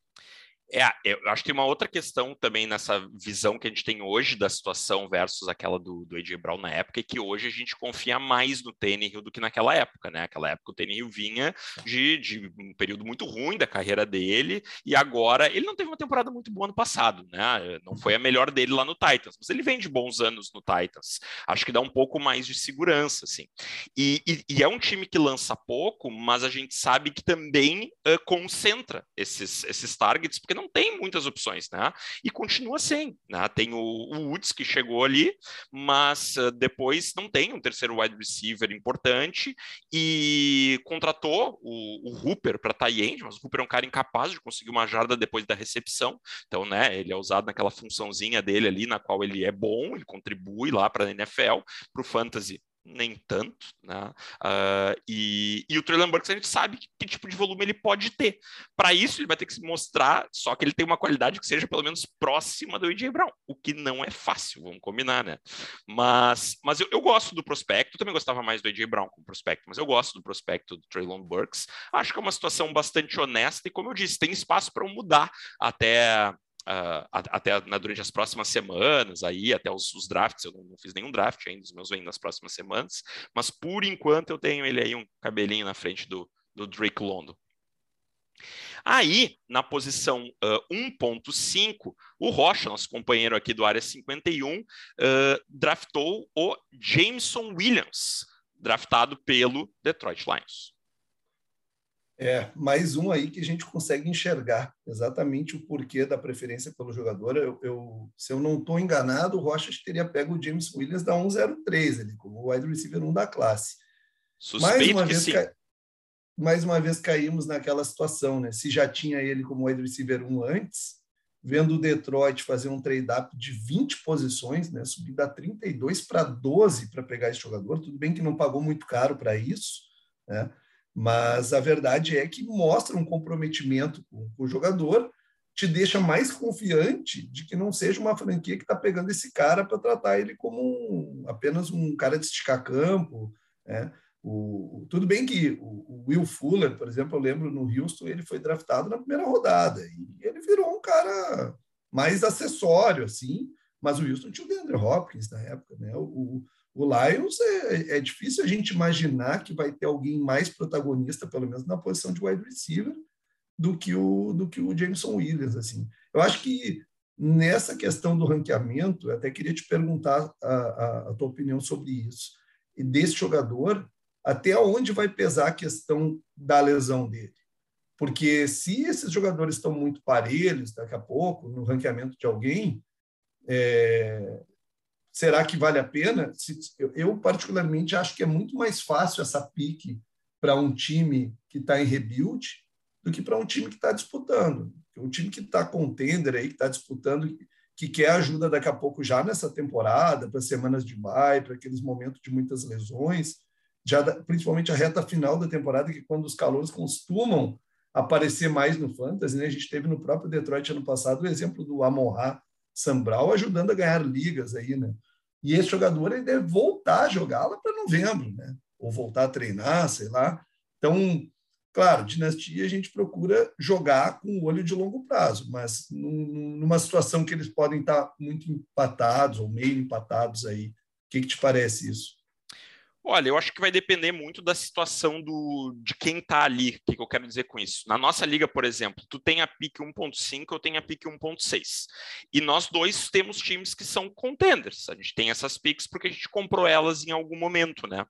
É, eu acho que tem uma outra questão também nessa visão que a gente tem hoje da situação versus aquela do, do AJ Brown na época, é que hoje a gente confia mais no Tannehill do que naquela época, né? Aquela época o Tannehill vinha de, de um período muito ruim da carreira dele, e agora ele não teve uma temporada muito boa no passado, né? Não foi a melhor dele lá no Titans, mas ele vem de bons anos no Titans. Acho que dá um pouco mais de segurança, assim. E, e, e é um time que lança pouco, mas a gente sabe que também uh, concentra esses, esses targets, porque não tem muitas opções, né? E continua sem, né? Tem o, o Woods que chegou ali, mas uh, depois não tem um terceiro wide receiver importante e contratou o, o Hooper para tie end, mas o Hooper é um cara incapaz de conseguir uma jarda depois da recepção, então, né? Ele é usado naquela funçãozinha dele ali, na qual ele é bom, ele contribui lá para a NFL, para o fantasy nem tanto, né? Uh, e, e, o Traylon Burks a gente sabe que, que, tipo de volume ele pode ter. Para isso, ele vai ter que se mostrar só que ele tem uma qualidade que seja pelo menos próxima do AJ Brown, o que não é fácil, vamos combinar, né? Mas, mas eu, eu gosto do prospecto, também gostava mais do AJ Brown como prospecto, mas eu gosto do prospecto do Traylon Burks. Acho que é uma situação bastante honesta e, como eu disse, tem espaço para mudar até uh, até na, durante as próximas semanas, aí até os, os drafts, eu não, não, fiz nenhum draft ainda, os meus vêm nas próximas semanas, mas por enquanto eu tenho ele aí um cabelinho na frente do, do Drake London. Aí, na posição uh, 1.5, o Rocha, nosso companheiro aqui do Área 51, uh, draftou o Jameson Williams, draftado pelo Detroit Lions. É, mais um aí que a gente consegue enxergar exatamente o porquê da preferência pelo jogador. Eu, eu se eu não estou enganado, o Rocha teria pego o James Williams da 103 ali, como wide receiver 1 da classe. Suspeito mais uma vez. Ca... Mais uma vez caímos naquela situação, né? Se já tinha ele como wide receiver 1 antes, vendo o Detroit fazer um trade-up de 20 posições, né? Subir da 32 para 12 para pegar esse jogador. Tudo bem que não pagou muito caro para isso, né? Mas a verdade é que mostra um comprometimento com, o jogador, te deixa mais confiante de que não seja uma franquia que está pegando esse cara para tratar ele como um, apenas um cara de esticar campo. Né? O, tudo bem que o, o, Will Fuller, por exemplo, eu lembro no Houston, ele foi draftado na primeira rodada e ele virou um cara mais acessório, assim, mas o Houston tinha o DeAndre Hopkins na época, né? O, o Lions é, é, difícil a gente imaginar que vai ter alguém mais protagonista, pelo menos na posição de wide receiver, do que o, do que o Jameson Williams. Assim. Eu acho que nessa questão do ranqueamento, até queria te perguntar a, a, a tua opinião sobre isso. E desse jogador, até onde vai pesar a questão da lesão dele? Porque se esses jogadores estão muito parelhos daqui a pouco, no ranqueamento de alguém, é, será que vale a pena? Eu, particularmente, acho que é muito mais fácil essa pique para um time que está em rebuild do que para um time que está disputando. Um time que está contender aí, que está disputando, que quer ajuda daqui a pouco já nessa temporada, para semanas de bye, para aqueles momentos de muitas lesões, já principalmente a reta final da temporada, que é quando os calores costumam aparecer mais no fantasy, né? A gente teve no próprio Detroit ano passado o exemplo do Amon-Ra Sambral ajudando a ganhar ligas aí, né? E esse jogador ele deve voltar a jogar lá para novembro, né? Ou voltar a treinar, sei lá. Então, claro, dinastia a gente procura jogar com o olho de longo prazo, mas numa situação que eles podem estar muito empatados ou meio empatados aí. O que, que te parece isso? Olha, eu acho que vai depender muito da situação do, de quem está ali. O que, que, eu quero dizer com isso? Na nossa liga, por exemplo, tu tem a pique 1.5, eu tenho a pique 1.6. E nós dois temos times que são contenders. A gente tem essas piques porque a gente comprou elas em algum momento, né?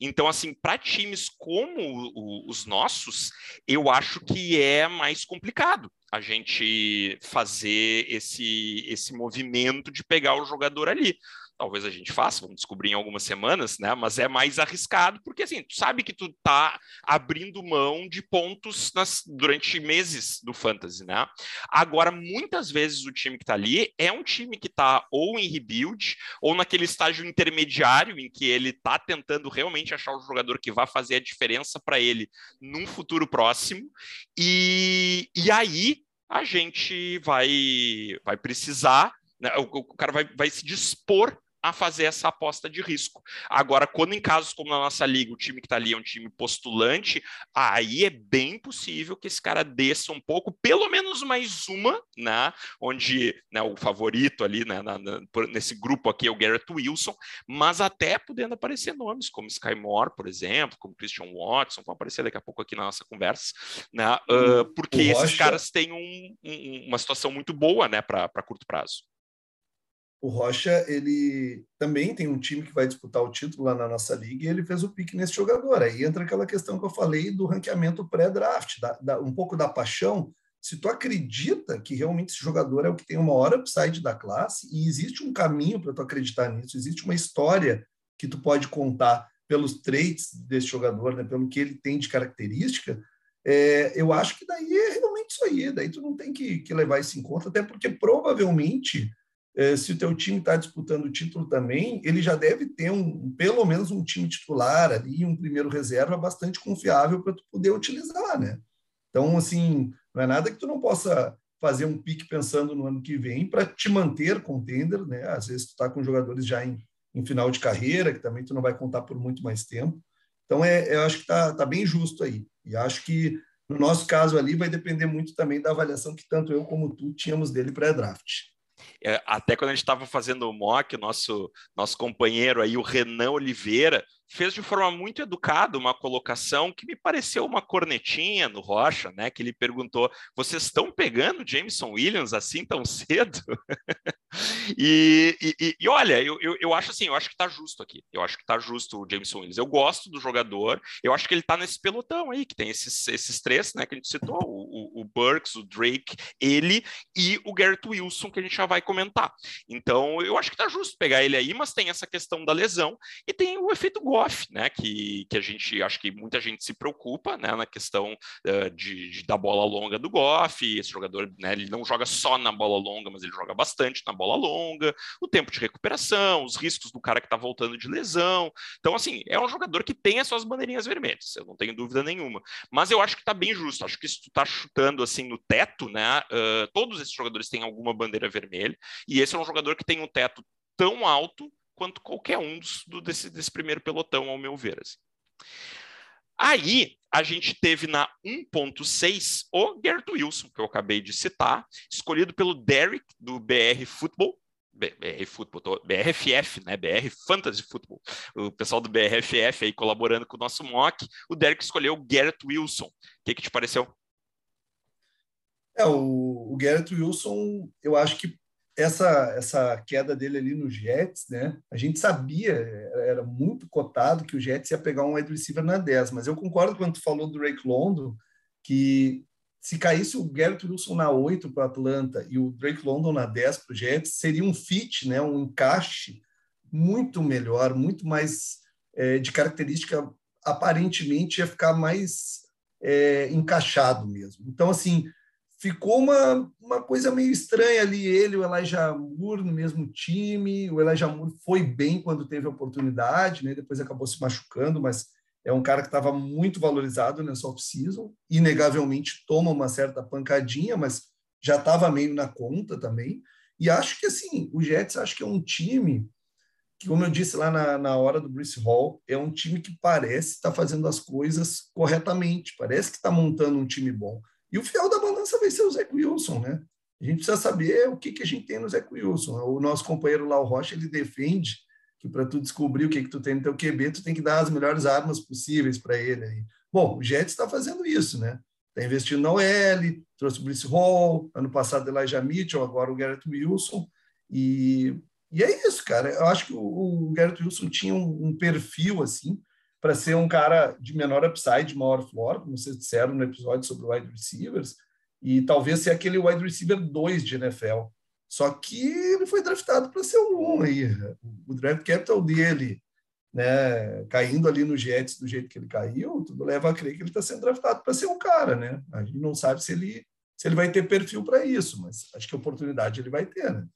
Então, assim, para times como o, os nossos, eu acho que é mais complicado a gente fazer esse, esse movimento de pegar o jogador ali talvez a gente faça, vamos descobrir em algumas semanas, né? Mas é mais arriscado, porque assim, tu sabe que tu tá abrindo mão de pontos nas, durante meses do fantasy, né? Agora, muitas vezes o time que tá ali é um time que tá ou em rebuild, ou naquele estágio intermediário em que ele tá tentando realmente achar o jogador que vai fazer a diferença para ele num futuro próximo. E, e aí a gente vai, vai precisar né, o, o, cara vai, vai se dispor a fazer essa aposta de risco. Agora, quando em casos como na nossa liga, o time que está ali é um time postulante, aí é bem possível que esse cara desça um pouco, pelo menos mais uma, né? Onde né, o favorito ali, né, na, na, nesse grupo aqui é o Garrett Wilson, mas até podendo aparecer nomes como Sky Moore, por exemplo, como Christian Watson, vão aparecer daqui a pouco aqui na nossa conversa, né? Uh, porque esses caras têm um, um, uma situação muito boa, né, para curto prazo o Rocha ele também tem um time que vai disputar o título lá na nossa liga e ele fez o pique nesse jogador. Aí entra aquela questão que eu falei do ranqueamento pré-draft, um pouco da paixão. Se tu acredita que realmente esse jogador é o que tem uma hora upside da classe e existe um caminho para tu acreditar nisso, existe uma história que tu pode contar pelos traits desse jogador, né, pelo que ele tem de característica, é, eu acho que daí é realmente isso aí. Daí tu não tem que, que levar isso em conta, até porque provavelmente se o teu time está disputando o título também, ele já deve ter um, pelo menos um time titular ali, um primeiro reserva bastante confiável para tu poder utilizar, né? Então, assim, não é nada que tu não possa fazer um pique pensando no ano que vem para te manter contender, né? Às vezes tu está com jogadores já em, em, final de carreira, que também tu não vai contar por muito mais tempo. Então, é, eu acho que está tá bem justo aí. E acho que, no nosso caso ali, vai depender muito também da avaliação que tanto eu como tu tínhamos dele pré-draft. É, até quando a gente estava fazendo o mock, nosso, nosso companheiro aí, o Renan Oliveira, fez de forma muito educada uma colocação que me pareceu uma cornetinha no Rocha, né? Que ele perguntou: vocês estão pegando Jameson Williams assim tão cedo? e, e, e, olha, eu, eu, eu, acho assim, eu acho que tá justo aqui. Eu acho que tá justo o Jameson Williams. Eu gosto do jogador, eu acho que ele tá nesse pelotão aí, que tem esses, esses três, né? Que a gente citou: o, o, o Burks, o Drake, ele e o Garrett Wilson, que a gente já vai comentar. Então, eu acho que tá justo pegar ele aí, mas tem essa questão da lesão e tem o efeito Goff, né, que, que a gente acho que muita gente se preocupa, né, na questão uh, de, de, da bola longa do Goff. Esse jogador, né, ele não joga só na bola longa, mas ele joga bastante na bola longa. O tempo de recuperação, os riscos do cara que está voltando de lesão. Então, assim, é um jogador que tem as suas bandeirinhas vermelhas, eu não tenho dúvida nenhuma. Mas eu acho que está bem justo. Acho que se tu está chutando assim no teto, né, uh, todos esses jogadores têm alguma bandeira vermelha. E esse é um jogador que tem um teto tão alto quanto qualquer um dos, do, desse, desse primeiro pelotão, ao meu ver. Assim. Aí, a gente teve na 1.6 o Gert Wilson, que eu acabei de citar, escolhido pelo Derek, do BR Football, BR Football, BRFF, né? BR Fantasy Football. O pessoal do BRFF aí colaborando com o nosso mock. O Derek escolheu o Garrett Wilson. O que, que te pareceu? É, o, o Garrett Wilson, eu acho que essa, essa queda dele ali no Jets, né? A gente sabia, era muito cotado que o Jets ia pegar um wide receiver na 10, mas eu concordo quando tu falou do Drake London, que se caísse o Garrett Wilson na 8 para Atlanta e o Drake London na 10 para o Jets, seria um fit, né? um encaixe muito melhor, muito mais é, de característica, aparentemente ia ficar mais é, encaixado mesmo. Então, assim, ficou uma, uma coisa meio estranha ali, ele o Elijah Moore no mesmo time, o Elijah Moore foi bem quando teve a oportunidade, né? depois acabou se machucando, mas é um cara que estava muito valorizado nessa off-season, inegavelmente toma uma certa pancadinha, mas já estava meio na conta também, e acho que assim, o Jets acho que é um time que, como eu disse lá na, na hora do Bruce Hall, é um time que parece estar tá fazendo as coisas corretamente, parece que está montando um time bom. E o fiel da balança vai ser o Zé Wilson, né? A gente precisa saber o que, que a gente tem no Zé Wilson. O nosso companheiro Lau Rocha, ele defende que para tu descobrir o que, que tu tem no teu QB, tu tem que dar as melhores armas possíveis para ele. Aí. Bom, o Jets está fazendo isso, né? Está investindo na OL, trouxe o Brice Hall, ano passado Elijah Mitchell, agora o Garrett Wilson. E, e é isso, cara. Eu acho que o, o Garrett Wilson tinha um, um perfil, assim, para ser um cara de menor upside, maior floor, como vocês disseram no episódio sobre wide receivers, e talvez ser aquele wide receiver 2 de NFL. Só que ele foi draftado para ser um 1 aí. O draft capital dele, né, caindo ali no Jets do jeito que ele caiu, tudo leva a crer que ele está sendo draftado para ser um cara, né? A gente não sabe se ele se ele vai ter perfil para isso, mas acho que oportunidade ele vai ter, né?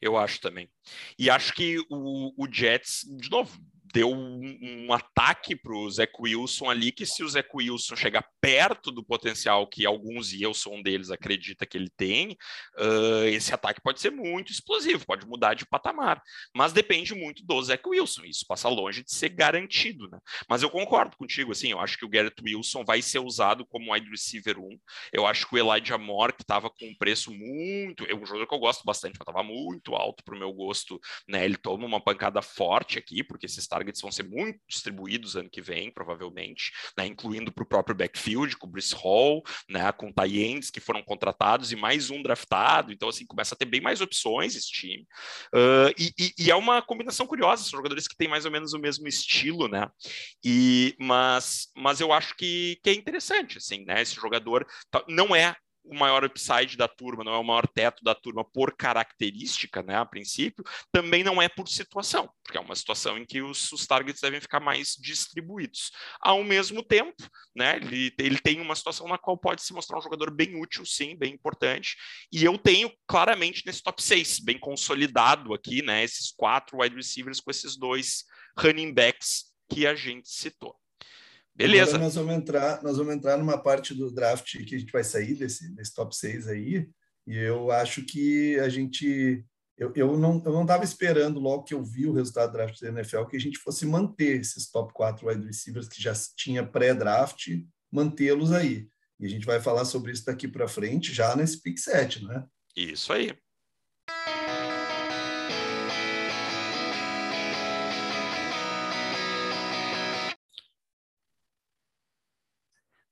Eu acho também. E acho que o, o Jets, de novo, deu um, um ataque para o Zach Wilson ali, que se o Zach Wilson chegar perto do potencial que alguns, e eu sou um deles, acredita que ele tem, uh, esse ataque pode ser muito explosivo, pode mudar de patamar. Mas depende muito do Zach Wilson, isso passa longe de ser garantido, né? Mas eu concordo contigo, assim, eu acho que o Garrett Wilson vai ser usado como wide receiver 1. Eu acho que o Elijah Moore, que estava com um preço muito, é um jogador que eu gosto bastante, mas estava muito alto para o meu gosto, né? Ele toma uma pancada forte aqui, porque esses targets vão ser muito distribuídos ano que vem, provavelmente, né, incluindo para o próprio backfield, com o Brice Hall, né, com Tyends que foram contratados e mais um draftado. Então, assim, começa a ter bem mais opções esse time. Uh, e, e, e, é uma combinação curiosa, são jogadores que têm mais ou menos o mesmo estilo, né? E, mas, mas eu acho que, que é interessante, assim, né? Esse jogador tá, não é o maior upside da turma, não é o maior teto da turma por característica, né, a princípio, também não é por situação, porque é uma situação em que os, os targets devem ficar mais distribuídos. Ao mesmo tempo, né, ele, ele tem uma situação na qual pode se mostrar um jogador bem útil, sim, bem importante, e eu tenho claramente nesse top 6, bem consolidado aqui, né, esses quatro wide receivers com esses dois running backs que a gente citou. Beleza. Agora nós vamos entrar, nós vamos entrar numa parte do draft que a gente vai sair desse, desse top 6 aí, e eu acho que a gente eu, eu não eu não estava esperando logo que eu vi o resultado do draft da NFL que a gente fosse manter esses top 4 wide receivers que já tinha pré-draft, mantê-los aí. E a gente vai falar sobre isso daqui para frente, já nesse pick 7, né? Isso aí.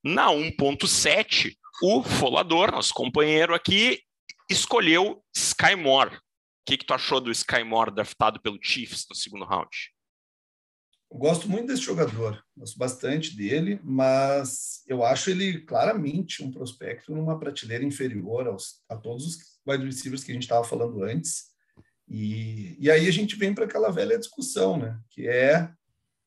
Na 1.7, o Folador, nosso companheiro aqui, escolheu Sky Moore. O que, que tu achou do Sky Moore draftado pelo Chiefs no segundo round? gosto muito desse jogador, gosto bastante dele, mas eu acho ele claramente um prospecto numa prateleira inferior aos, a todos os wide receivers que a gente estava falando antes. E, e aí a gente vem para aquela velha discussão, né? Que é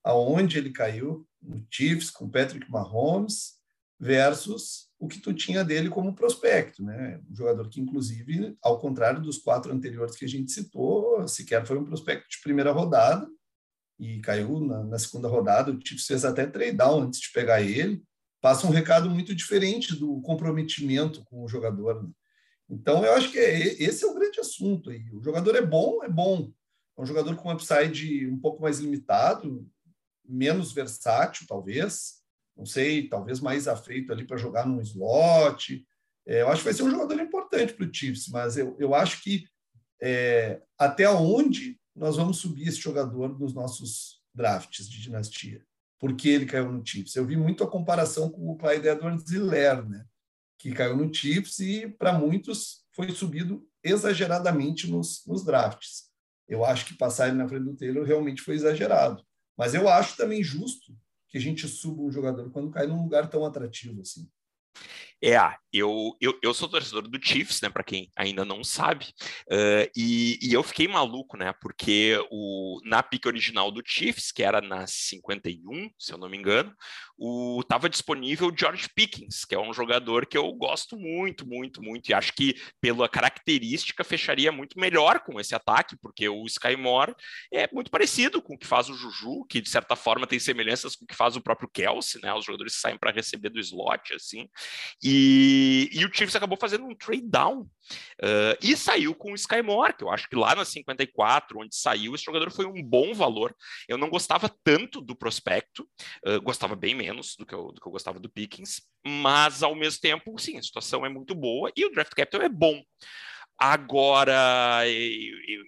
aonde ele caiu no Chiefs com Patrick Mahomes versus o que tu tinha dele como prospecto, né? Um jogador que, inclusive, ao contrário dos quatro anteriores que a gente citou, sequer foi um prospecto de primeira rodada e caiu na, na segunda rodada. O Chiefs fez até trade down antes de pegar ele. Passa um recado muito diferente do comprometimento com o jogador. Né? Então, eu acho que é, esse é o grande assunto aí. O jogador é bom, é bom. É um jogador com upside um pouco mais limitado, menos versátil, talvez, não sei, talvez mais afeito ali para jogar num slot. É, eu acho que vai ser um jogador importante para o Chiefs, mas eu, eu acho que é, até onde nós vamos subir esse jogador nos nossos drafts de dinastia, porque ele caiu no Chiefs. Eu vi muito a comparação com o Clyde Edwards-Helaire, né? que caiu no Chiefs e, para muitos, foi subido exageradamente nos, nos drafts. Eu acho que passar ele na frente do Taylor realmente foi exagerado. Mas eu acho também justo que a gente suba um jogador quando cai num lugar tão atrativo assim. É, eu, eu, eu sou torcedor do Chiefs, né, para quem ainda não sabe, uh, e, e, eu fiquei maluco, né, porque o, na pick original do Chiefs, que era na 51, se eu não me engano, o, tava disponível o George Pickens, que é um jogador que eu gosto muito, muito, muito, e acho que pela característica fecharia muito melhor com esse ataque, porque o Sky Moore é muito parecido com o que faz o Juju, que de certa forma tem semelhanças com o que faz o próprio Kelsey, né, os jogadores saem para receber do slot, assim, e, e, o Chiefs acabou fazendo um trade down uh, e saiu com o Sky Moore, que eu acho que lá na 54, onde saiu, esse jogador foi um bom valor. Eu não gostava tanto do prospecto, uh, gostava bem menos do que, eu, do que eu gostava do Pickens, mas ao mesmo tempo, sim, a situação é muito boa e o draft capital é bom. Agora,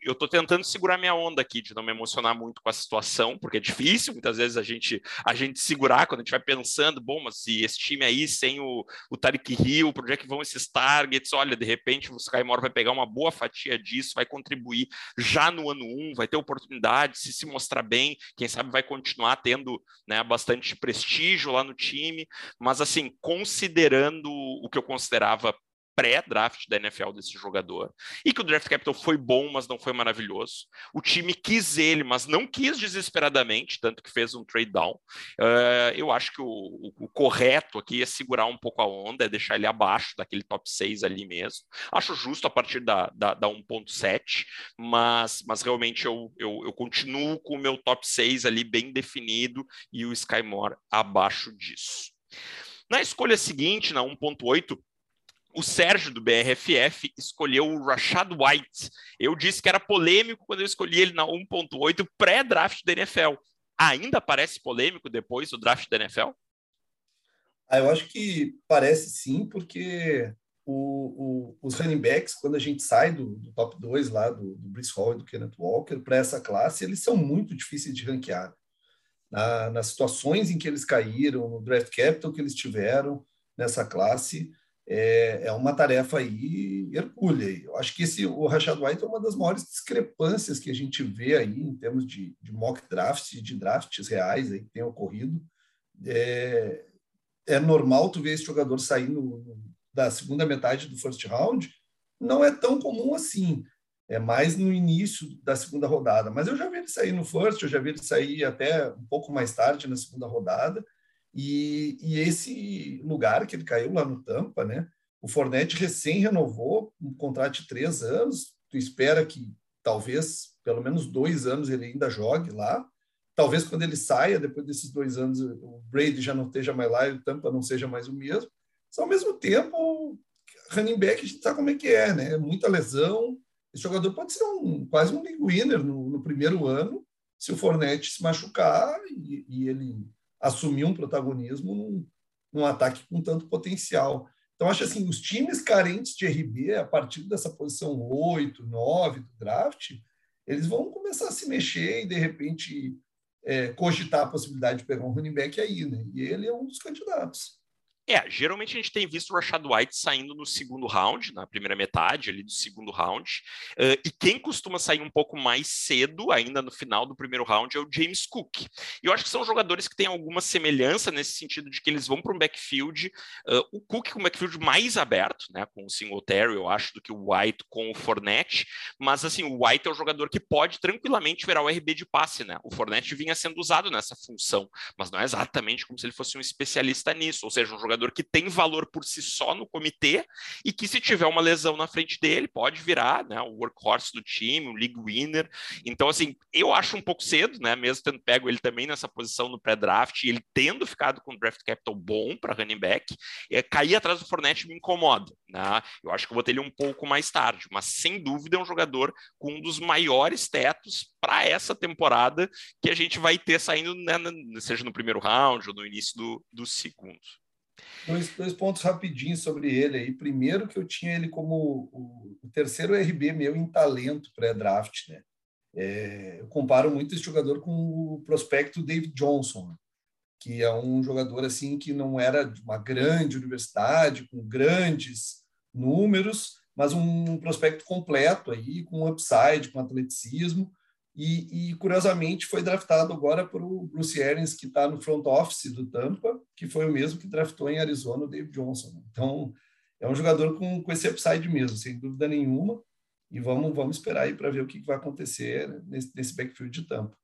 eu estou tentando segurar minha onda aqui, de não me emocionar muito com a situação, porque é difícil muitas vezes a gente, a gente segurar quando a gente vai pensando, bom, mas se esse time aí sem o, o Tarek Hill, para onde é que vão esses targets? Olha, de repente o Sky Moore vai pegar uma boa fatia disso, vai contribuir já no ano 1, um, vai ter oportunidade, se se mostrar bem, quem sabe vai continuar tendo né, bastante prestígio lá no time, mas assim, considerando o que eu considerava pré-draft da NFL desse jogador. E que o draft capital foi bom, mas não foi maravilhoso. O time quis ele, mas não quis desesperadamente, tanto que fez um trade down. Uh, eu acho que o, o, o, correto aqui é segurar um pouco a onda, é deixar ele abaixo daquele top 6 ali mesmo. Acho justo a partir da, da, da 1.7, mas, mas realmente eu, eu, eu continuo com o meu top 6 ali bem definido e o Sky Moore abaixo disso. Na escolha seguinte, na 1.8, o Sérgio do BRFF escolheu o Rashad White. Eu disse que era polêmico quando eu escolhi ele na 1.8 pré-draft da NFL. Ainda parece polêmico depois do draft da NFL? Ah, eu acho que parece sim, porque o, o, os running backs, quando a gente sai do, do top 2 lá, do, do Brice Hall e do Kenneth Walker, para essa classe, eles são muito difíceis de ranquear. Na, nas situações em que eles caíram, no draft capital que eles tiveram nessa classe, é, é uma tarefa aí hercúlea. Eu acho que esse, o Rashad White é uma das maiores discrepâncias que a gente vê aí em termos de, de mock drafts de drafts reais aí que tem ocorrido. É, é normal tu ver esse jogador sair da segunda metade do first round, não é tão comum assim. É mais no início da segunda rodada. Mas eu já vi ele sair no first, eu já vi ele sair até um pouco mais tarde na segunda rodada. E, e esse lugar que ele caiu lá no Tampa, né? O Fornette recém renovou um contrato de três anos. Tu espera que talvez pelo menos dois anos ele ainda jogue lá. Talvez quando ele saia, depois desses dois anos, o Brady já não esteja mais lá e o Tampa não seja mais o mesmo. Mas, ao mesmo tempo, running back, a gente sabe como é que é, né? Muita lesão. Esse jogador pode ser um, quase um league winner no, no primeiro ano, se o Fornette se machucar e, e ele assumir um protagonismo num, num, ataque com tanto potencial. Então, acho assim, os times carentes de RB, a partir dessa posição 8, 9 do draft, eles vão começar a se mexer e, de repente, é, cogitar a possibilidade de pegar um running back aí, né? E ele é um dos candidatos. É, geralmente a gente tem visto o Rashad White saindo no segundo round, na primeira metade ali do segundo round, uh, e quem costuma sair um pouco mais cedo, ainda no final do primeiro round, é o James Cook. E eu acho que são jogadores que têm alguma semelhança nesse sentido de que eles vão para um backfield, uh, o Cook com um backfield mais aberto, né, com o Singletary, eu acho, do que o White com o Fournette, mas assim, o White é o jogador que pode tranquilamente virar o RB de passe, né, o Fournette vinha sendo usado nessa função, mas não é exatamente como se ele fosse um especialista nisso, ou seja, um jogador jogador que tem valor por si só no comitê e que, se tiver uma lesão na frente dele, pode virar né, o workhorse do time, o league winner. Então, assim, eu acho um pouco cedo, né? Mesmo tendo pego ele também nessa posição no pré-draft ele tendo ficado com draft capital bom para running back, é, cair atrás do Fornette me incomoda. Né? Eu acho que eu vou ter ele um pouco mais tarde, mas sem dúvida é um jogador com um dos maiores tetos para essa temporada que a gente vai ter saindo, né, seja no primeiro round ou no início do, do segundo. Dois, dois pontos rapidinhos sobre ele aí. Primeiro que eu tinha ele como o, o terceiro RB meu em talento pré-draft, né? É, eu comparo muito esse jogador com o prospecto David Johnson, que é um jogador assim que não era de uma grande universidade, com grandes números, mas um prospecto completo aí, com upside, com atleticismo, e, e, curiosamente foi draftado agora por o Bruce Arians, que está no front office do Tampa, que foi o mesmo que draftou em Arizona o David Johnson. Então, é um jogador com, com esse upside mesmo, sem dúvida nenhuma. E vamos, vamos esperar aí para ver o que, que vai acontecer nesse, nesse backfield de Tampa.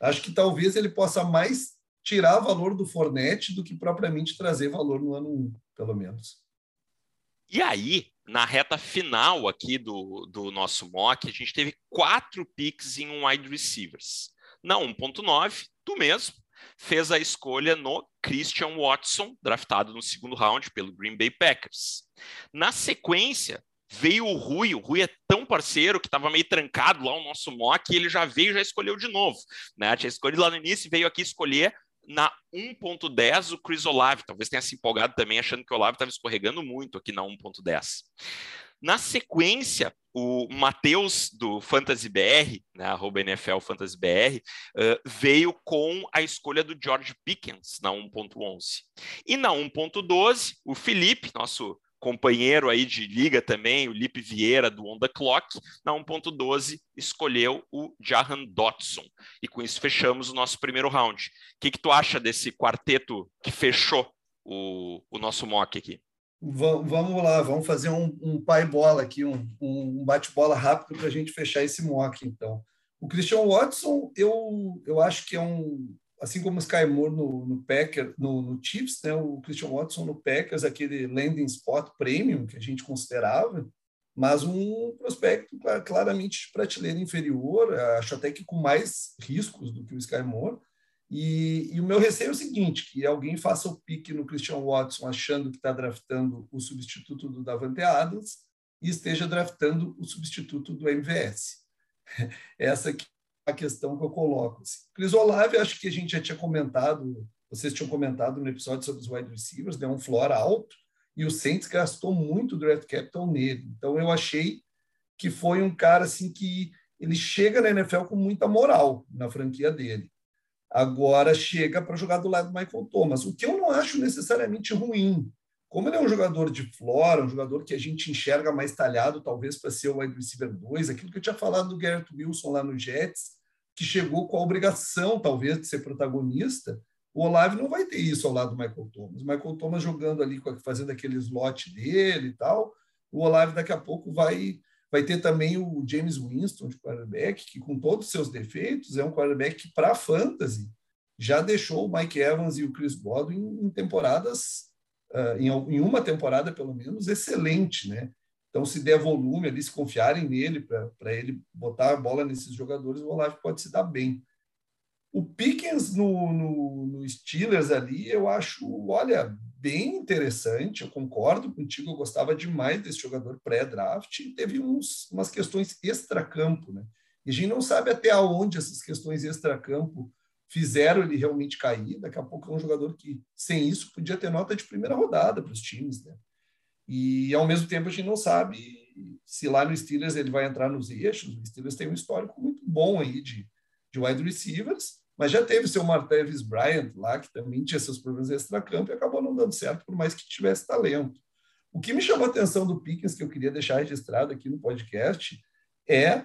Acho que talvez ele possa mais tirar valor do Fornette do que propriamente trazer valor no ano 1, pelo menos. E aí, na reta final aqui do, do nosso mock, a gente teve quatro picks em um wide receivers. Na 1.9, tu mesmo fez a escolha no Christian Watson, draftado no segundo round pelo Green Bay Packers. Na sequência, veio o Rui, o Rui é tão parceiro que estava meio trancado lá o nosso mock, e ele já veio já escolheu de novo. Né? Tinha escolhido lá no início veio aqui escolher na 1.10 o Chris Olave, talvez tenha se empolgado também achando que o Olave estava escorregando muito aqui na 1.10. Na sequência, o Matheus do Fantasy BR, né, arroba NFL Fantasy BR, uh, veio com a escolha do George Pickens na 1.11. E na 1.12, o Felipe, nosso companheiro aí de liga também, o Lipe Vieira do On The Clock, na 1.12 escolheu o Jahan Dotson. E com isso fechamos o nosso primeiro round. O que, que tu acha desse quarteto que fechou o, o nosso mock aqui? Vamos lá, vamos fazer um, um pai bola aqui, um, um bate-bola rápido para a gente fechar esse mock, então. O Christian Watson, eu, eu acho que é um, assim como o Sky Moore no, no Packers, no, no, Chiefs, né, o Christian Watson no Packers, aquele landing spot premium que a gente considerava, mas um prospecto claramente de prateleira inferior, acho até que com mais riscos do que o Sky Moore. E, e o meu receio é o seguinte, que alguém faça o pique no Christian Watson achando que está draftando o substituto do Davante Adams e esteja draftando o substituto do MVS. Essa aqui a questão que eu coloco. Assim. Cris Olave, acho que a gente já tinha comentado, vocês tinham comentado no episódio sobre os wide receivers, deu né, um floor alto, e o Saints gastou muito draft capital nele. Então eu achei que foi um cara assim que ele chega na NFL com muita moral na franquia dele. Agora chega para jogar do lado do Michael Thomas, o que eu não acho necessariamente ruim. Como ele é um jogador de flora, um jogador que a gente enxerga mais talhado, talvez para ser o wide receiver 2, aquilo que eu tinha falado do Garrett Wilson lá no Jets, que chegou com a obrigação, talvez, de ser protagonista, O Olave não vai ter isso ao lado do Michael Thomas. O Michael Thomas jogando ali, fazendo aquele slot dele e tal. O Olave daqui a pouco vai vai ter também o James Winston de quarterback, que com todos os seus defeitos é um quarterback que para fantasy já deixou o Mike Evans e o Chris Godwin em temporadas em, em, uma temporada pelo menos excelente, né? Então, se der volume ali, se confiarem nele para ele botar a bola nesses jogadores, o Olave pode se dar bem. O Pickens no, no, no, Steelers ali, eu acho, olha, bem interessante. Eu concordo contigo, eu gostava demais desse jogador pré-draft. Teve uns, umas questões extra-campo, né? E a gente não sabe até onde essas questões extra-campo fizeram ele realmente cair. Daqui a pouco é um jogador que, sem isso, podia ter nota de primeira rodada para os times, né? E, ao mesmo tempo, a gente não sabe se lá no Steelers ele vai entrar nos eixos. O Steelers tem um histórico muito bom aí de, de wide receivers mas já teve seu Martavis Bryant lá, que também tinha seus problemas extra-campo e acabou não dando certo, por mais que tivesse talento. O que me chamou a atenção do Pickens, que eu queria deixar registrado aqui no podcast, é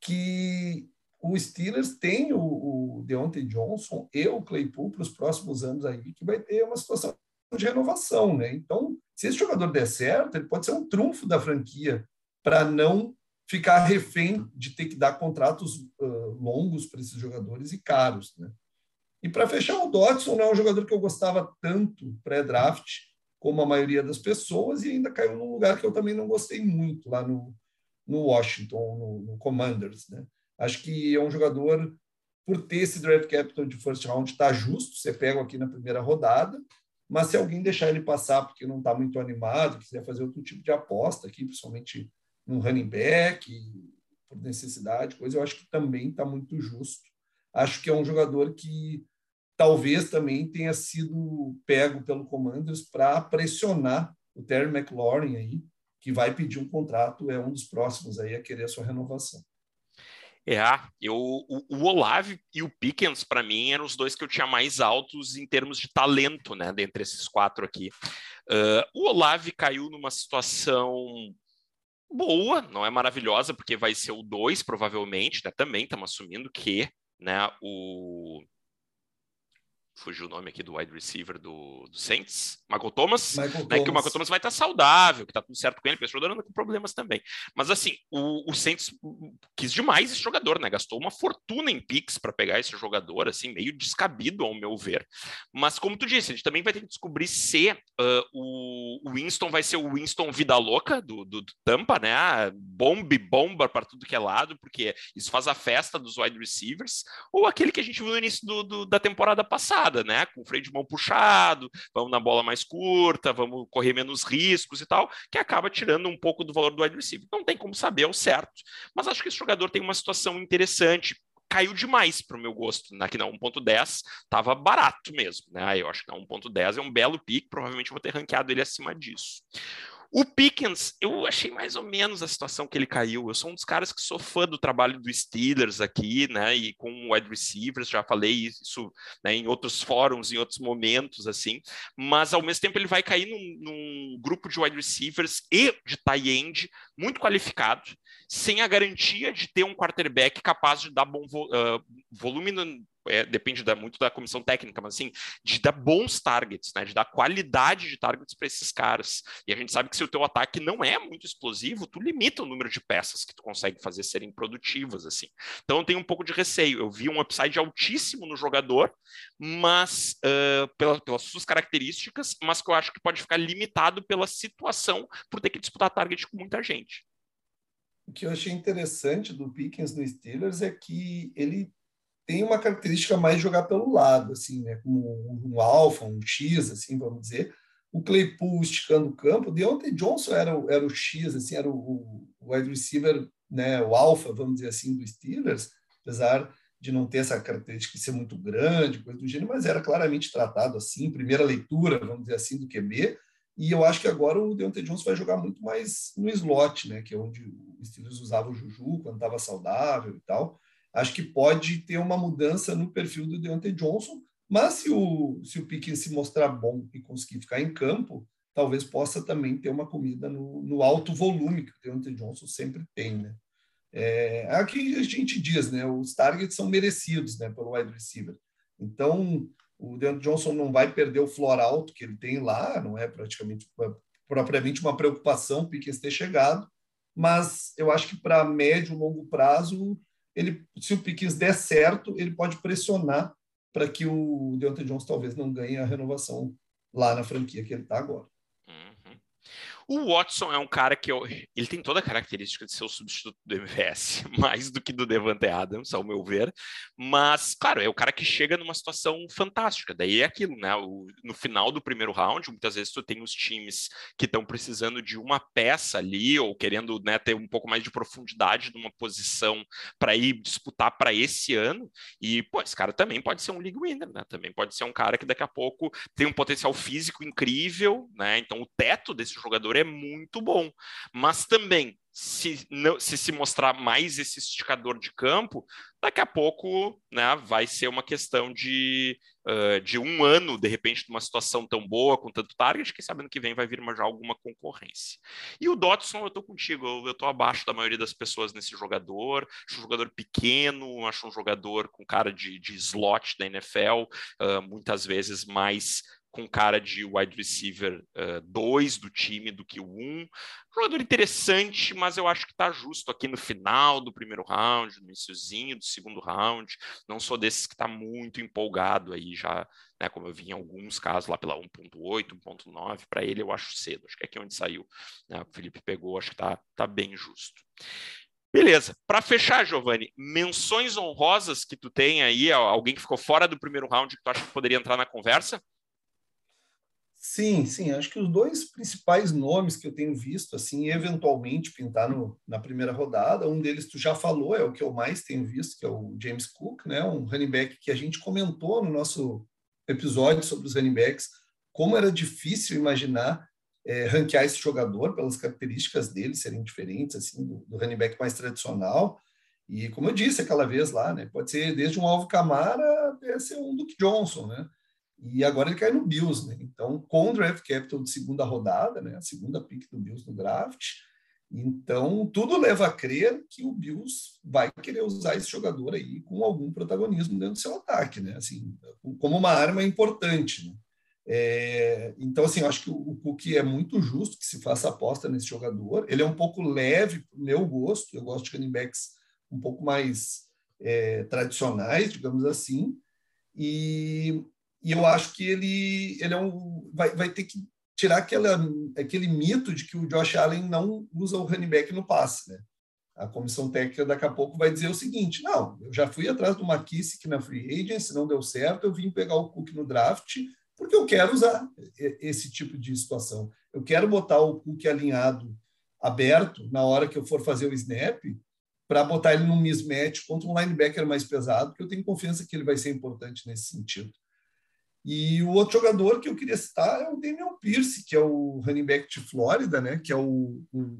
que o Steelers tem o, o Deontay Johnson e o Claypool para os próximos anos aí, que vai ter uma situação de renovação, né? Então, se esse jogador der certo, ele pode ser um trunfo da franquia para não ficar refém de ter que dar contratos uh, longos para esses jogadores e caros. Né? E para fechar, o Dodson não é um jogador que eu gostava tanto pré-draft como a maioria das pessoas e ainda caiu num lugar que eu também não gostei muito lá no, no Washington, no, no Commanders. Né? Acho que é um jogador, por ter esse draft capital de first round, está justo, você pega aqui na primeira rodada, mas se alguém deixar ele passar porque não está muito animado, quiser fazer outro tipo de aposta aqui, principalmente um running back, por necessidade, coisa, eu acho que também está muito justo. Acho que é um jogador que talvez também tenha sido pego pelo Commanders para pressionar o Terry McLaurin aí, que vai pedir um contrato, é um dos próximos aí a querer a sua renovação. É, eu, o, o Olave e o Pickens, para mim, eram os dois que eu tinha mais altos em termos de talento, né, dentre esses quatro aqui. Uh, o Olave caiu numa situação boa, não é maravilhosa, porque vai ser o 2, provavelmente, né? Também estamos assumindo que né, o fugiu o nome aqui do wide receiver do, do Saints, Michael Thomas, Michael né, Thomas. que o Michael Thomas vai estar saudável, que está tudo certo com ele, jogador anda com problemas também. Mas assim, o, o Saints quis demais esse jogador, né? Gastou uma fortuna em picks para pegar esse jogador, assim, meio descabido ao meu ver. Mas como tu disse, a gente também vai ter que descobrir se uh, o Winston vai ser o Winston vida louca do, do, do Tampa, né? Bombe, bomba para tudo que é lado, porque isso faz a festa dos wide receivers, ou aquele que a gente viu no início do, do da temporada passada né? Com freio de mão puxado, vamos na bola mais curta, vamos correr menos riscos e tal, que acaba tirando um pouco do valor do wide receiver. Não tem como saber ao certo, mas acho que esse jogador tem uma situação interessante caiu demais para o meu gosto. Aqui na 1.10 estava barato mesmo, né? Eu acho que na 1.10 é um belo pique, provavelmente vou ter ranqueado ele acima disso. O Pickens, eu achei mais ou menos a situação que ele caiu. Eu sou um dos caras que sou fã do trabalho do Steelers aqui, né? E com wide receivers, já falei isso né, em outros fóruns, em outros momentos, assim. Mas ao mesmo tempo ele vai cair num, num grupo de wide receivers e de tie end muito qualificado, sem a garantia de ter um quarterback capaz de dar bom vo, uh, volume no, é, depende da, muito da comissão técnica, mas assim, de dar bons targets, né? De dar qualidade de targets para esses caras. E a gente sabe que se o teu ataque não é muito explosivo, tu limita o número de peças que tu consegue fazer serem produtivas, assim. Então eu tenho um pouco de receio. Eu vi um upside altíssimo no jogador, mas uh, pela, pelas suas características, mas que eu acho que pode ficar limitado pela situação por ter que disputar target com muita gente. O que eu achei interessante do Pickens no Steelers é que ele tem uma característica mais jogar pelo lado, assim, né? Como um alfa, um X, assim, vamos dizer. O Claypool esticando o campo. Deontay Johnson era o, era o X, assim, era o, o wide receiver, né? O alfa, vamos dizer assim, do Steelers, apesar de não ter essa característica de ser muito grande, coisa do gênero, mas era claramente tratado assim, primeira leitura, vamos dizer assim, do QB. E eu acho que agora o Deontay Johnson vai jogar muito mais no slot, né? Que é onde o Steelers usava o Juju quando estava saudável e tal acho que pode ter uma mudança no perfil do Deontay Johnson, mas se o, se o Pickens se mostrar bom e conseguir ficar em campo, talvez possa também ter uma comida no, no alto volume que o Deontay Johnson sempre tem, né? É, aqui a gente diz, né? Os targets são merecidos, né? Pelo wide receiver. Então, O Deandre Johnson não vai perder o floor alto que ele tem lá, não é praticamente propriamente uma preocupação o Pickens ter chegado, mas eu acho que para médio e longo prazo, ele, se o Pickens der certo, ele pode pressionar para que o Deontay Johnson talvez não ganhe a renovação lá na franquia que ele está agora. O Watson é um cara que eu, ele tem toda a característica de ser o substituto do MVS, mais do que do Devante Adams, ao meu ver. Mas, claro, é o cara que chega numa situação fantástica. Daí é aquilo, né? O, no final do primeiro round, muitas vezes tu tem os times que estão precisando de uma peça ali, ou querendo né, ter um pouco mais de profundidade numa posição para ir disputar para esse ano. E, pô, esse cara também pode ser um league winner, né? Também pode ser um cara que daqui a pouco tem um potencial físico incrível, né? Então o teto desse jogador é é muito bom. Mas também, se, não, se se mostrar mais esse esticador de campo, daqui a pouco né, vai ser uma questão de, uh, de um ano, de repente, de uma situação tão boa, com tanto target, que sabendo que vem vai vir já alguma concorrência. E o Dotson, eu tô contigo, eu, tô abaixo da maioria das pessoas nesse jogador, acho um jogador pequeno, acho um jogador com cara de, de slot da NFL, uh, muitas vezes mais com cara de wide receiver 2 uh, do time do que o 1. Um. Jogador interessante, mas eu acho que está justo aqui no final do primeiro round, no iníciozinho do segundo round. Não sou desses que está muito empolgado aí já, né, como eu vi em alguns casos lá pela 1.8, 1.9, para ele eu acho cedo. Acho que é aqui onde saiu. Né, o Felipe pegou, acho que está tá bem justo. Beleza. Para fechar, Giovanni, menções honrosas que tu tem aí, alguém que ficou fora do primeiro round que tu acha que poderia entrar na conversa? Sim, sim. Acho que os dois principais nomes que eu tenho visto, assim, eventualmente pintar no, na primeira rodada, um deles tu já falou, é o que eu mais tenho visto, que é o James Cook, né? Um running back que a gente comentou no nosso episódio sobre os running backs, como era difícil imaginar é, ranquear esse jogador pelas características dele serem diferentes, assim, do, do running back mais tradicional. E como eu disse aquela vez lá, né? Pode ser desde um Alvo Camara até ser um Duke Johnson, né? E agora ele cai no Bills, né? Então, com o draft capital de segunda rodada, né? A segunda pick do Bills no draft. Então, tudo leva a crer que o Bills vai querer usar esse jogador aí com algum protagonismo dentro do seu ataque, né? Assim, como uma arma importante, né? É, então, assim, eu acho que o Cook é muito justo que se faça aposta nesse jogador. Ele é um pouco leve para meu gosto. Eu gosto de running backs um pouco mais é, tradicionais, digamos assim. E e eu acho que ele, ele é um, vai, vai ter que tirar aquela, aquele mito de que o Josh Allen não usa o running back no passe. Né? A comissão técnica daqui a pouco vai dizer o seguinte: não, eu já fui atrás do McKissick na free agency, não deu certo, eu vim pegar o Cook no draft, porque eu quero usar esse tipo de situação. Eu quero botar o Cook alinhado, aberto, na hora que eu for fazer o snap, para botar ele num mismatch contra um linebacker mais pesado, porque eu tenho confiança que ele vai ser importante nesse sentido. E o outro jogador que eu queria citar é o Damian Pierce, que é o running back de Flórida, né? Que é o, o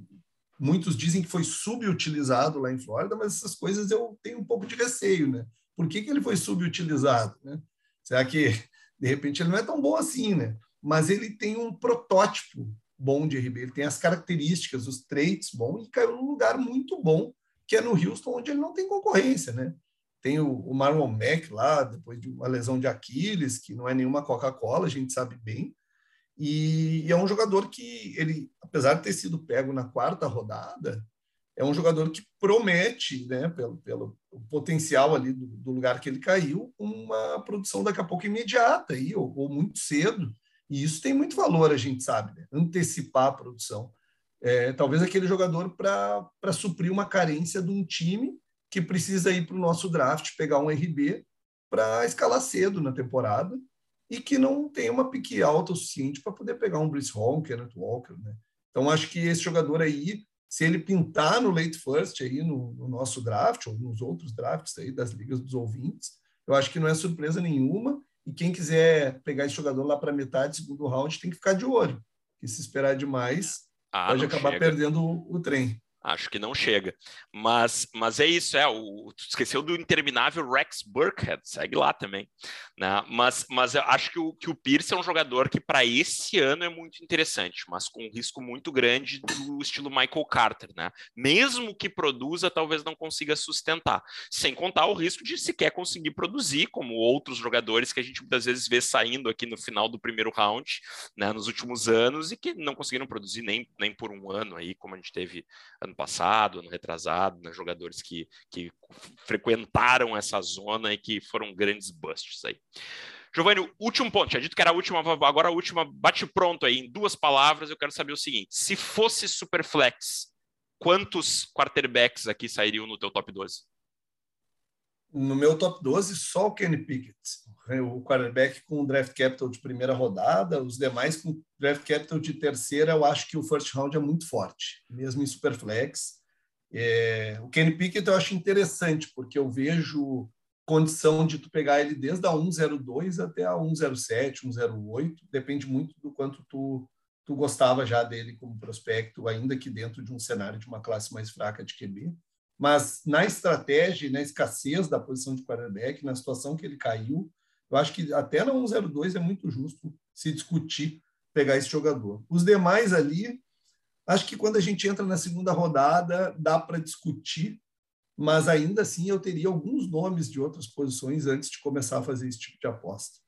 muitos dizem que foi subutilizado lá em Flórida, mas essas coisas eu tenho um pouco de receio, né? Por que, que ele foi subutilizado, né? Será que de repente ele não é tão bom assim, né? Mas ele tem um protótipo bom de RB, ele tem as características, os traits bons e caiu num lugar muito bom, que é no Houston, onde ele não tem concorrência, né? Tem o, o Marlon Mack lá, depois de uma lesão de Aquiles, que não é nenhuma Coca-Cola, a gente sabe bem. E, e, é um jogador que, ele, apesar de ter sido pego na quarta rodada, é um jogador que promete, né, pelo, pelo potencial ali do, do lugar que ele caiu, uma produção daqui a pouco imediata aí, ou, ou muito cedo. E isso tem muito valor, a gente sabe, né? antecipar a produção. É, talvez aquele jogador para suprir uma carência de um time que precisa ir para o nosso draft, pegar um RB para escalar cedo na temporada e que não tem uma pique alta o suficiente para poder pegar um Brice Hall, um Kenneth Walker. Né? Então, acho que esse jogador aí, se ele pintar no late first aí no, no nosso draft, ou nos outros drafts aí das ligas dos ouvintes, eu acho que não é surpresa nenhuma. E quem quiser pegar esse jogador lá para metade, segundo round, tem que ficar de olho. Que se esperar demais, ah, pode acabar chega. perdendo o, o trem. Acho que não chega. Mas, mas é isso, é. O, tu esqueceu do interminável Rex Burkhead, segue lá também. Né? Mas, mas eu acho que o, que o Pierce é um jogador que, para esse ano, é muito interessante, mas com um risco muito grande do estilo Michael Carter. Né? Mesmo que produza, talvez não consiga sustentar. Sem contar o risco de sequer conseguir produzir, como outros jogadores que a gente muitas vezes vê saindo aqui no final do primeiro round, né, nos últimos anos, e que não conseguiram produzir nem, nem por um ano aí, como a gente teve ano passado, ano retrasado, né, jogadores que, que frequentaram essa zona e que foram grandes busts aí. Giovanni, último ponto, tinha dito que era a última, agora a última, bate pronto aí, em duas palavras, eu quero saber o seguinte, se fosse Superflex, quantos quarterbacks aqui sairiam no teu top 12? No meu top 12, só o Kenny Pickett, o quarterback com draft capital de primeira rodada, os demais com draft capital de terceira, eu acho que o first round é muito forte, mesmo em superflex. É, o Kenny Pickett eu acho interessante, porque eu vejo condição de tu pegar ele desde a 102 até a 107, 108, depende muito do quanto tu, tu gostava já dele como prospecto, ainda que dentro de um cenário de uma classe mais fraca de QB. Mas na estratégia na escassez da posição de quarterback, na situação que ele caiu, eu acho que até na 102 é muito justo se discutir pegar esse jogador. Os demais ali, acho que quando a gente entra na segunda rodada, dá para discutir, mas ainda assim eu teria alguns nomes de outras posições antes de começar a fazer esse tipo de aposta.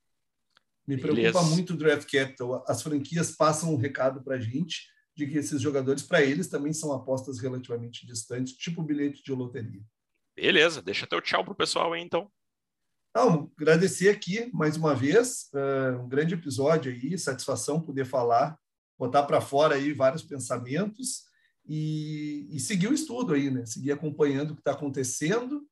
Me preocupa Beleza. muito o draft capital. As franquias passam um recado para a gente de que esses jogadores, para eles, também são apostas relativamente distantes, tipo bilhete de loteria. Beleza, deixa teu tchau pro pessoal aí, então. Não, agradecer aqui mais uma vez, uh, um grande episódio aí, satisfação poder falar, botar para fora aí vários pensamentos e, e, seguir o estudo aí, né? Seguir acompanhando o que está acontecendo,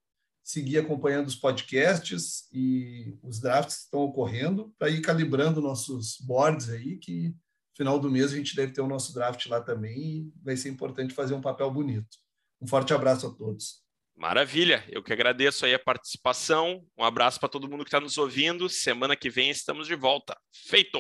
seguir acompanhando os podcasts e os drafts que estão ocorrendo, para ir calibrando nossos boards aí, que final do mês a gente deve ter o nosso draft lá também e vai ser importante fazer um papel bonito. Um forte abraço a todos. Maravilha, eu que agradeço aí a participação. Um abraço para todo mundo que está nos ouvindo. Semana que vem estamos de volta. Feito!